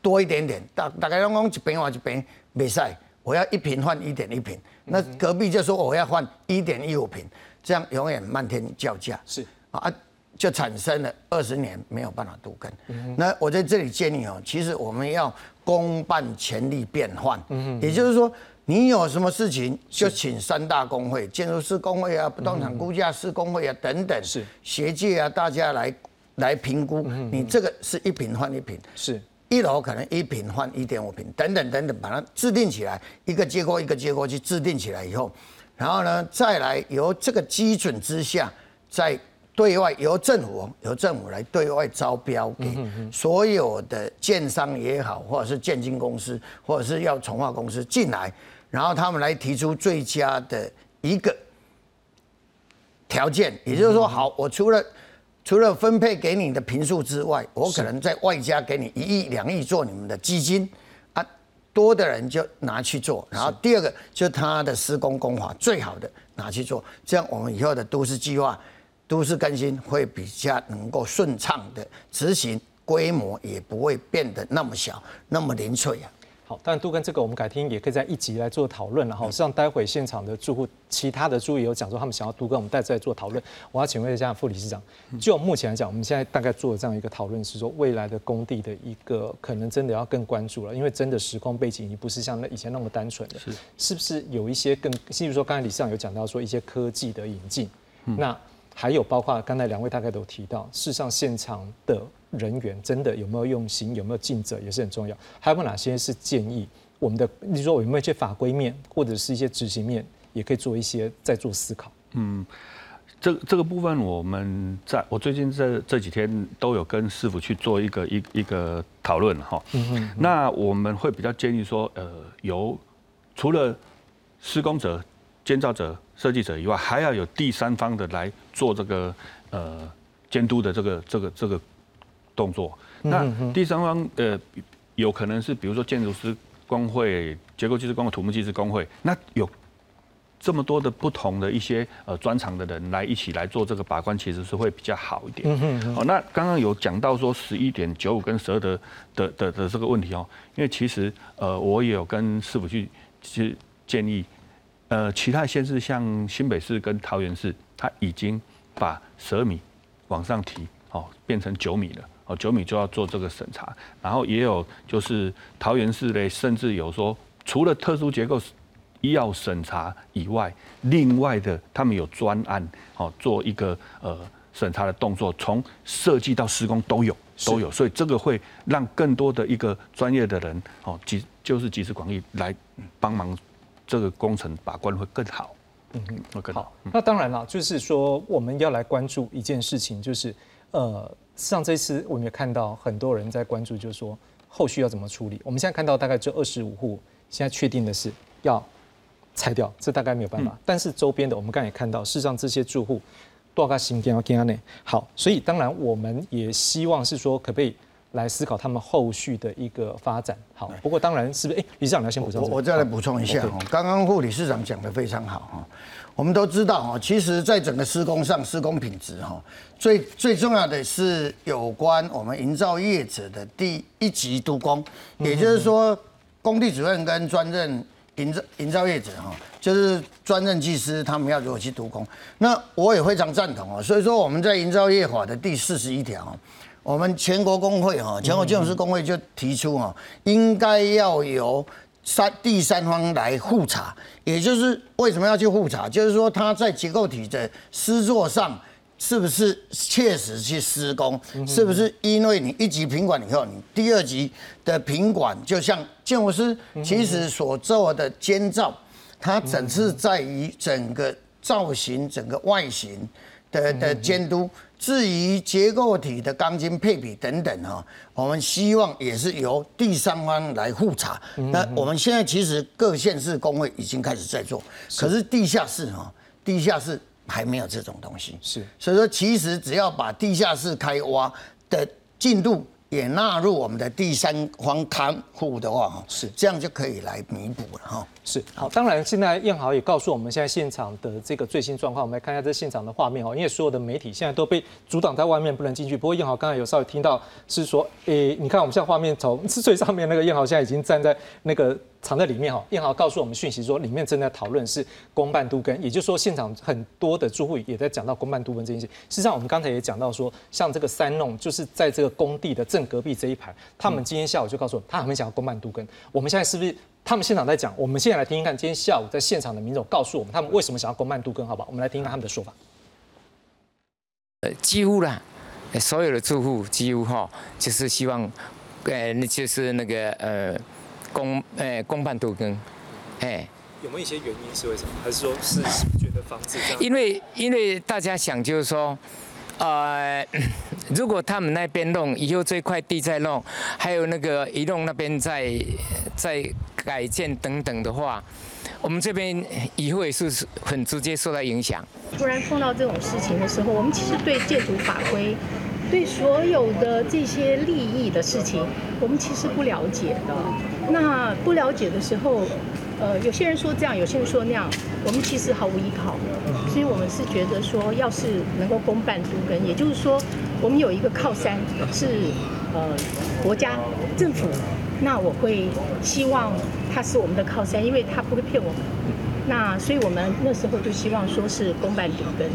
Speaker 10: 多一点点，大大概刚刚一边换一边比赛，我要一瓶换一点一瓶，那隔壁就说我要换一点一五瓶，这样永远漫天叫价。
Speaker 1: 是
Speaker 10: 啊，就产生了二十年没有办法渡根。那我在这里建议哦，其实我们要公办权力变换，也就是说。你有什么事情就请三大工会，建筑师工会啊、不动产估价师工会啊等等，
Speaker 1: 是。
Speaker 10: 协界啊，大家来来评估。你这个是一平换一平，
Speaker 1: 是。
Speaker 10: 一楼可能一平换一点五平，等等等等，把它制定起来，一个结构一个结构去制定起来以后，然后呢，再来由这个基准之下，再对外由政府由政府来对外招标给所有的建商也好，或者是建金公司，或者是要从化公司进来。然后他们来提出最佳的一个条件，也就是说，好，我除了除了分配给你的平数之外，我可能在外加给你一亿两亿做你们的基金啊，多的人就拿去做。然后第二个就他的施工工法最好的拿去做，这样我们以后的都市计划、都市更新会比较能够顺畅的执行，规模也不会变得那么小、那么零碎啊。
Speaker 1: 好，但都跟这个我们改天也可以在一集来做讨论了哈。实际上，待会现场的住户，其他的住户有讲说他们想要都跟，我们再再做讨论。我要请问一下副理事长，就目前来讲，我们现在大概做的这样一个讨论是说，未来的工地的一个可能真的要更关注了，因为真的时空背景已经不是像那以前那么单纯了，是是不是有一些更，譬如说刚才理事长有讲到说一些科技的引进，那还有包括刚才两位大概都提到，事实上现场的。人员真的有没有用心，有没有尽责也是很重要。还有哪些是建议我们的？你说有没有一些法规面，或者是一些执行面，也可以做一些再做思考。
Speaker 9: 嗯，这这个部分我们在我最近这这几天都有跟师傅去做一个一一个讨论哈。嗯那我们会比较建议说，呃，由除了施工者、建造者、设计者以外，还要有第三方的来做这个呃监督的这个这个这个。动作，那第三方呃，有可能是比如说建筑师工会、结构技师工会、土木技师工会，那有这么多的不同的一些呃专长的人来一起来做这个把关，其实是会比较好一点。好，那刚刚有讲到说十一点九五跟十二的的的的这个问题哦，因为其实呃我也有跟师傅去去建议，呃，其他县市像新北市跟桃园市，他已经把十二米往上提，哦，变成九米了。哦，九米就要做这个审查，然后也有就是桃园市嘞，甚至有说除了特殊结构医药审查以外，另外的他们有专案，哦，做一个呃审查的动作，从设计到施工都有都有，所以这个会让更多的一个专业的人，哦，集就是集思广益来帮忙这个工程把关会更好。
Speaker 1: 嗯嗯，好，那当然了，就是说我们要来关注一件事情，就是呃。像这次我们也看到很多人在关注，就是说后续要怎么处理。我们现在看到大概就二十五户，现在确定的是要拆掉，这大概没有办法。但是周边的，我们刚才也看到，事实上这些住户多少新店要建呢？好，所以当然我们也希望是说，可不可以来思考他们后续的一个发展。好，不过当然是不是？哎，理事长你要先补充。
Speaker 10: 我我再来补充一下哦，刚刚护理市长讲的非常好哈。我们都知道哈，其实在整个施工上，施工品质哈，最最重要的是有关我们营造业者的第一级督工，也就是说，工地主任跟专任营造营造业者哈，就是专任技师，他们要如何去督工。那我也非常赞同哦，所以说我们在营造业法的第四十一条，我们全国工会哈，全国建筑师工会就提出哈，应该要由。三第三方来复查，也就是为什么要去复查？就是说他在结构体的施作上是不是确实去施工？是不是因为你一级品管以后，你第二级的品管就像建筑师其实所做的监造，它整是在于整个造型、整个外形的的监督。至于结构体的钢筋配比等等哈，我们希望也是由第三方来复查。那我们现在其实各县市工会已经开始在做，可是地下室哈，地下室还没有这种东西。
Speaker 1: 是，
Speaker 10: 所以说其实只要把地下室开挖的进度也纳入我们的第三方看护的话，哈，
Speaker 1: 是
Speaker 10: 这样就可以来弥补了哈。
Speaker 1: 是好，当然现在燕豪也告诉我们现在现场的这个最新状况，我们来看一下这现场的画面哦。因为所有的媒体现在都被阻挡在外面，不能进去。不过燕豪刚才有稍微听到是说，诶，你看我们现在画面从最上面那个燕豪现在已经站在那个藏在里面哈。燕豪告诉我们讯息说，里面正在讨论是公办都根，也就是说现场很多的住户也在讲到公办都根这件事。事实上我们刚才也讲到说，像这个三弄就是在这个工地的正隔壁这一排，他们今天下午就告诉我，他很想要公办都根。我们现在是不是？他们现场在讲，我们现在来听听看，今天下午在现场的民众告诉我们，他们为什么想要公办都跟，好不好？我们来听听他们的说法。
Speaker 6: 呃，几乎啦，所有的住户几乎哈，就是希望，呃，那就是那个呃，公呃公办都更，
Speaker 1: 哎，有没有一些原因是为什么？还是说是觉得房子这样？
Speaker 6: 因为因为大家想就是说。呃，如果他们那边弄，以后这块地再弄，还有那个移动那边再再改建等等的话，我们这边以后也是很直接受到影响。
Speaker 7: 突然碰到这种事情的时候，我们其实对建筑法规、对所有的这些利益的事情，我们其实不了解的。那不了解的时候。呃，有些人说这样，有些人说那样，我们其实毫无依靠，所以我们是觉得说，要是能够公办都根，也就是说，我们有一个靠山是呃国家政府，那我会希望他是我们的靠山，因为他不会骗我们。那所以我们那时候就希望说是公办都根，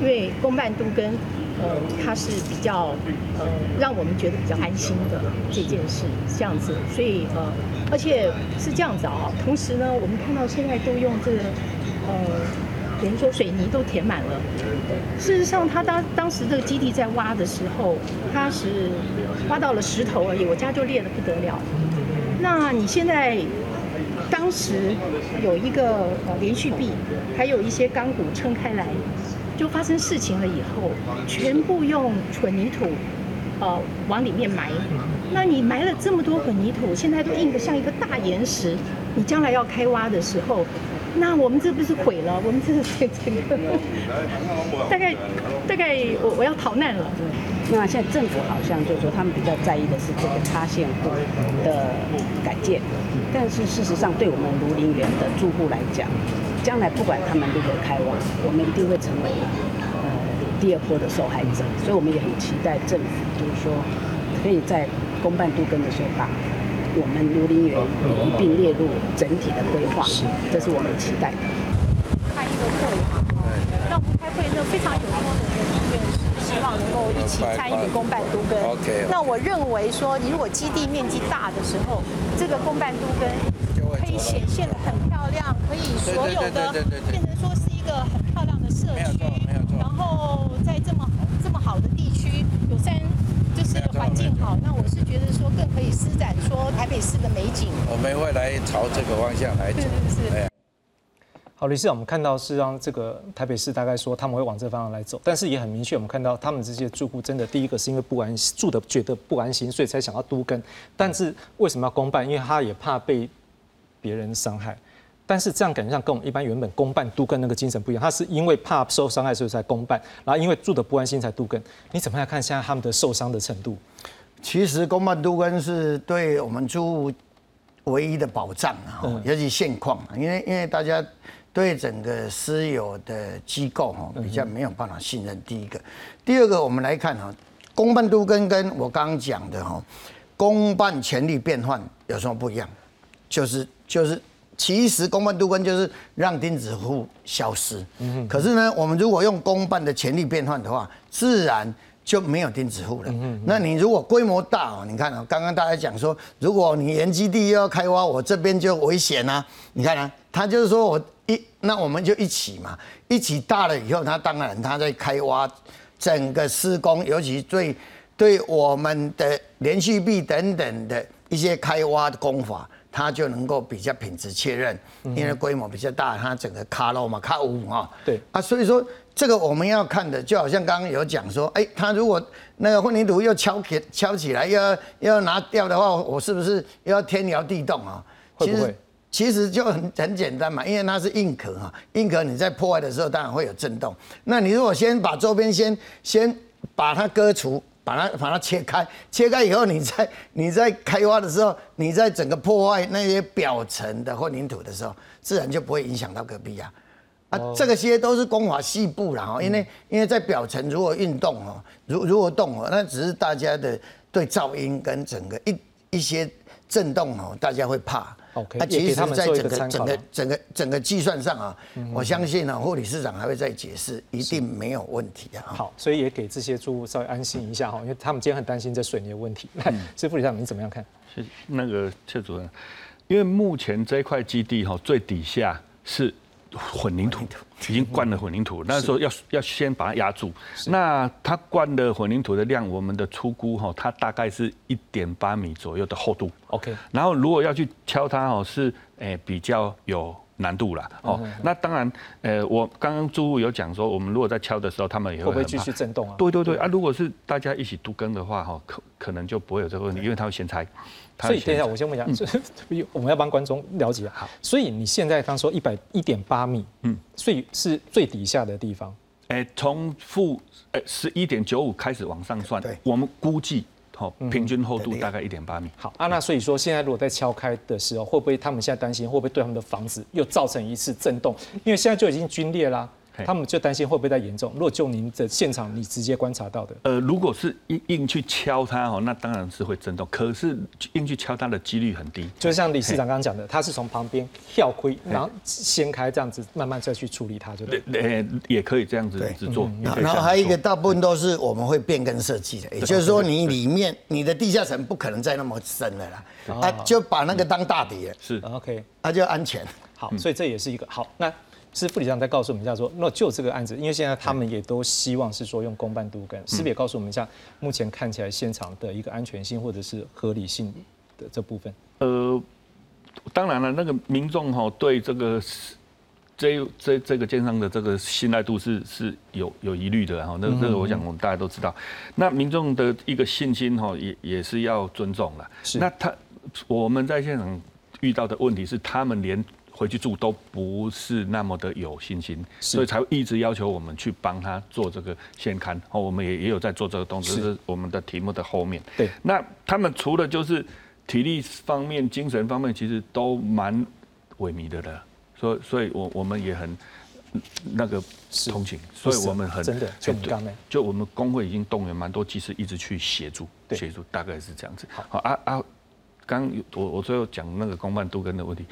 Speaker 7: 因为公办都根。呃，它是比较呃，让我们觉得比较安心的这件事，这样子，所以呃，而且是这样子啊。同时呢，我们看到现在都用这个呃，比如说水泥都填满了。事实上，他当当时这个基地在挖的时候，他是挖到了石头而已，我家就裂得不得了。那你现在当时有一个呃连续壁，还有一些钢骨撑开来。就发生事情了以后，全部用混凝土，呃，往里面埋。那你埋了这么多混凝土，现在都硬得像一个大岩石。你将来要开挖的时候，那我们这不是毁了？我们这这这个，大概大概我我要逃难了。
Speaker 8: 那现在政府好像就是说，他们比较在意的是这个塌陷户的改建，但是事实上，对我们庐陵园的住户来讲，将来不管他们如何开挖，我们一定会成为呃第二波的受害者，所以我们也很期待政府，就是说可以在公办都跟的时候，把我们庐陵园一并列入整体的规划，这是我们期待的。
Speaker 7: 开一个会嘛，让我们开会那非常有希望能够一起参与公办都跟。
Speaker 5: OK。
Speaker 7: 那我认为说，你如果基地面积大的时候，这个公办都更可以显现的很漂亮。可以所有的变成说是一个很漂亮的社区，然后在这么这么好的地区，有山就是环境好，那我是觉得说更可以施展说台北市的美景。
Speaker 5: 我们会来朝这个方向来走。是
Speaker 1: 好，李市长，我们看到是让这个台北市大概说他们会往这方向来走，但是也很明确，我们看到他们这些住户真的第一个是因为不安住的觉得不安心，所以才想要都跟。但是为什么要公办？因为他也怕被别人伤害。但是这样感觉上跟我们一般原本公办都跟那个精神不一样，他是因为怕受伤害所以才公办，然后因为住的不安心才都跟。你怎么样看现在他们的受伤的程度？
Speaker 10: 其实公办都跟是对我们住唯一的保障啊，尤其现况，因为因为大家对整个私有的机构哈比较没有办法信任。第一个，第二个我们来看哈，公办都跟跟我刚刚讲的哈，公办权力变换有什么不一样？就是就是。其实公办都跟就是让钉子户消失，可是呢，我们如果用公办的权力变换的话，自然就没有钉子户了。那你如果规模大哦，你看啊，刚刚大家讲说，如果你原基地又要开挖，我这边就危险啊。你看啊，他就是说我一，那我们就一起嘛，一起大了以后，他当然他在开挖整个施工，尤其对对我们的连续壁等等的一些开挖的工法。它就能够比较品质确认，因为规模比较大，它整个卡路嘛卡五哈。
Speaker 1: 对
Speaker 10: 啊，所以说这个我们要看的，就好像刚刚有讲说，哎，它如果那个混凝土又敲起敲起来，要要拿掉的话，我是不是又要天摇地动啊？
Speaker 1: 会不会？
Speaker 10: 其实就很很简单嘛，因为它是硬壳哈，硬壳你在破坏的时候当然会有震动。那你如果先把周边先先把它割除，把它把它切开，切开以后，你在你在开挖的时候，你在整个破坏那些表层的混凝土的时候，自然就不会影响到隔壁啊。啊，这个些都是光滑细部了哈，因为因为在表层如果运动哦，如如果动哦，那只是大家的对噪音跟整个一一些震动哦，大家会怕。
Speaker 1: OK，
Speaker 10: 那其实，在整个
Speaker 1: 整
Speaker 10: 整个整个整个计算上啊，我相信呢，护理事长还会再解释，一定没有问题啊。
Speaker 1: 好，所以也给这些住户稍微安心一下哈，因为他们今天很担心这水泥的问题。那 所以副理事长你怎么样看？
Speaker 9: 是那个谢主任，因为目前这块基地哈最底下是。混凝土已经灌了混凝土，那时候要要先把它压住。那它灌的混凝土的量，我们的初估哈，它大概是一点八米左右的厚度。
Speaker 1: OK。
Speaker 9: 然后如果要去敲它哦，是诶比较有难度了哦。那当然，呃，我刚刚住户有讲说，我们如果在敲的时候，他们也
Speaker 1: 会不会继续震动啊？
Speaker 9: 对对对啊，如果是大家一起都更的话哈，可可能就不会有这个问题，因为它会先拆。
Speaker 1: 所以等一下，我先问一下，我们要帮观众了解好。所以你现在刚说一百一点八米，嗯，所以是最底下的地方。
Speaker 9: 哎，从负哎十一点九五开始往上算，对，我们估计好平均厚度大概一点八米。
Speaker 1: 好啊，那所以说现在如果在敲开的时候，会不会他们现在担心会不会对他们的房子又造成一次震动？因为现在就已经龟裂啦。他们就担心会不会再严重？如果就您的现场，你直接观察到的，
Speaker 9: 呃，如果是硬硬去敲它哦，那当然是会震动。可是硬去敲它的几率很低。
Speaker 1: 就像李市长刚刚讲的，他是从旁边跳亏，然后掀开这样子，慢慢再去处理它，就对。
Speaker 9: 呃，也可以这样子制作。
Speaker 10: 然后还有一个，大部分都是我们会变更设计的，也就是说，你里面你的地下层不可能再那么深了啦，啊，就把那个当大底了。
Speaker 9: 是
Speaker 1: ，OK，
Speaker 10: 那就安全。
Speaker 1: 好，所以这也是一个好那。是副理事长在告诉我们一下，说那就这个案子，因为现在他们也都希望是说用公办都跟，是不是也告诉我们一下，目前看起来现场的一个安全性或者是合理性的这部分？
Speaker 9: 呃，当然了，那个民众哈对这个这这这个建商的这个信赖度是是有有疑虑的，哈那那个我想我们大家都知道，那民众的一个信心哈也也是要尊重了。
Speaker 1: 是，
Speaker 9: 那他我们在现场遇到的问题是，他们连。回去住都不是那么的有信心，所以才会一直要求我们去帮他做这个现刊。哦，我们也也有在做这个动作，是我们的题目的后面。
Speaker 1: 对，
Speaker 9: 那他们除了就是体力方面、精神方面，其实都蛮萎靡的了。所以，所以我我们也很那个同情，所以我们很
Speaker 1: 真的就刚
Speaker 9: 就我们工会已经动员蛮多技师一直去协助，协助大概是这样子。好啊啊，刚我我最后讲那个公办杜根的问题。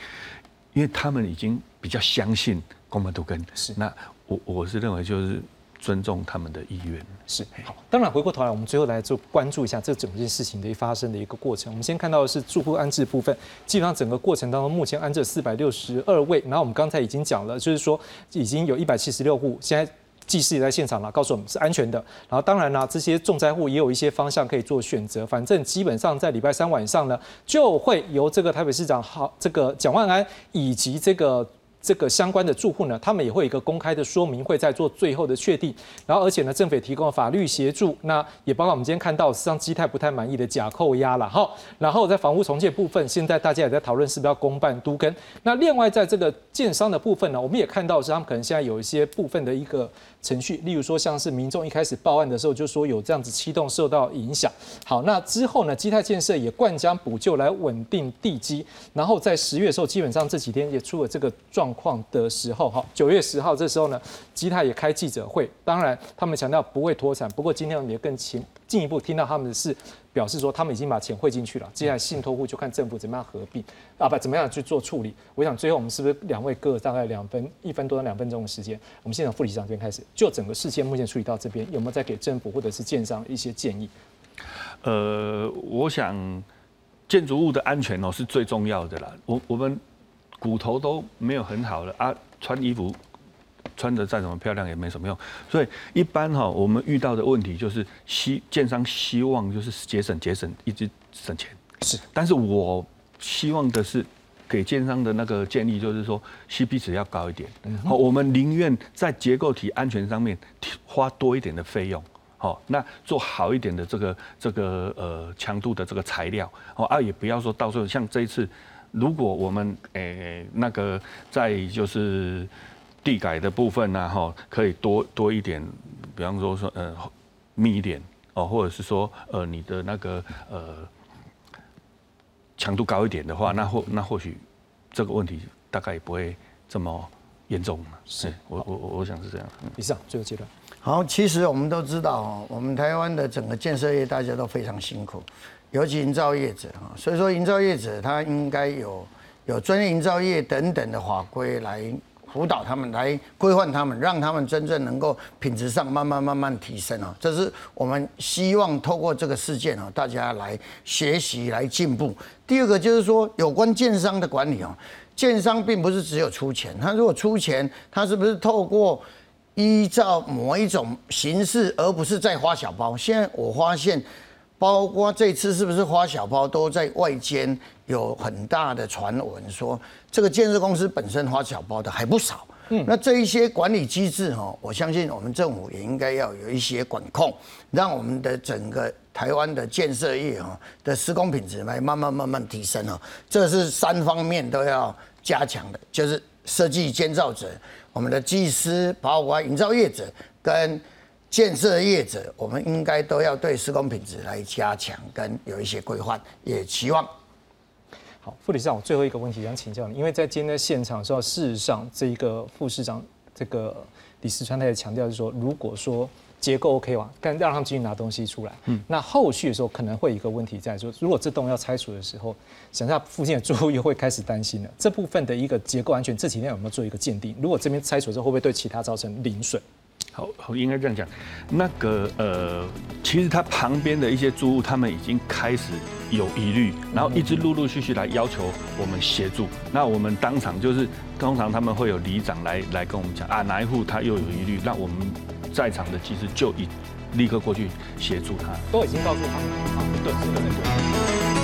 Speaker 9: 因为他们已经比较相信公办都根
Speaker 1: 是，
Speaker 9: 那我我是认为就是尊重他们的意愿
Speaker 1: 是好。当然回过头来，我们最后来就关注一下这整件事情的一发生的一个过程。我们先看到的是住户安置部分，基本上整个过程当中，目前安置四百六十二位。然后我们刚才已经讲了，就是说已经有一百七十六户现在。技师也在现场了，告诉我们是安全的。然后当然呢，这些重灾户也有一些方向可以做选择。反正基本上在礼拜三晚上呢，就会由这个台北市长好这个蒋万安以及这个。这个相关的住户呢，他们也会有一个公开的说明会，在做最后的确定。然后，而且呢，政府也提供了法律协助，那也包括我们今天看到，实际上基泰不太满意的假扣押了哈。然后在房屋重建部分，现在大家也在讨论是不是要公办都跟。那另外在这个建商的部分呢，我们也看到是他们可能现在有一些部分的一个程序，例如说像是民众一开始报案的时候就说有这样子启动受到影响。好，那之后呢，基泰建设也灌浆补救来稳定地基。然后在十月的时候，基本上这几天也出了这个状。状况的时候，哈，九月十号这时候呢，吉泰也开记者会，当然他们强调不会脱产，不过今天我们也更进进一步听到他们是表示说，他们已经把钱汇进去了，接下来信托户就看政府怎么样合并啊，不怎么样去做处理。我想最后我们是不是两位各大概两分一分多到两分钟的时间，我们现场副理事长这边开始，就整个事件目前处理到这边，有没有再给政府或者是建商一些建议？
Speaker 9: 呃，我想建筑物的安全哦是最重要的啦，我我们。骨头都没有很好了啊，穿衣服穿的再怎么漂亮也没什么用。所以一般哈，我们遇到的问题就是希建商希望就是节省节省，一直省钱。
Speaker 1: 是，
Speaker 9: 但是我希望的是给建商的那个建议就是说，CP 值要高一点。好，我们宁愿在结构体安全上面花多一点的费用。好，那做好一点的这个这个呃强度的这个材料。好啊，也不要说到时候像这一次。如果我们诶那个在就是地改的部分呢，哈，可以多多一点，比方说说呃密一点，哦，或者是说呃你的那个呃强度高一点的话，那或那或许这个问题大概也不会这么严重。是我我我我想是这样。
Speaker 1: 以上最后阶段。
Speaker 10: 好，其实我们都知道哦，我们台湾的整个建设业大家都非常辛苦，尤其营造业者啊，所以说营造业者他应该有有专业营造业等等的法规来辅导他们，来规范他们，让他们真正能够品质上慢慢慢慢提升啊。这是我们希望透过这个事件啊，大家来学习来进步。第二个就是说，有关建商的管理啊，建商并不是只有出钱，他如果出钱，他是不是透过依照某一种形式，而不是在花小包。现在我发现，包括这次是不是花小包，都在外间有很大的传闻说，这个建设公司本身花小包的还不少。嗯，那这一些管理机制哈，我相信我们政府也应该要有一些管控，让我们的整个台湾的建设业哈的施工品质来慢慢慢慢提升哦。这是三方面都要加强的，就是设计建造者。我们的技师，包括营造业者跟建设业者，我们应该都要对施工品质来加强，跟有一些规范，也期望。
Speaker 1: 好，副理事长，我最后一个问题想请教你，因为在今天的现场时候，事实上这一个副市长这个李四川他也强调是说，如果说结构 OK 哇，但让他们继续拿东西出来，嗯，那后续的时候可能会有一个问题在说，如果这栋要拆除的时候，想下附近的住户又会开始担心了。这部分的一个结构安全，这几天有没有做一个鉴定？如果这边拆除之后，会不会对其他造成零损？
Speaker 9: 好，应该这样讲。那个呃，其实他旁边的一些住户，他们已经开始有疑虑，然后一直陆陆续续来要求我们协助。那我们当场就是，通常他们会有里长来来跟我们讲啊，哪一户他又有疑虑，那我们在场的技师就一立刻过去协助他。
Speaker 1: 都已经告诉他们，啊，对，是的，对。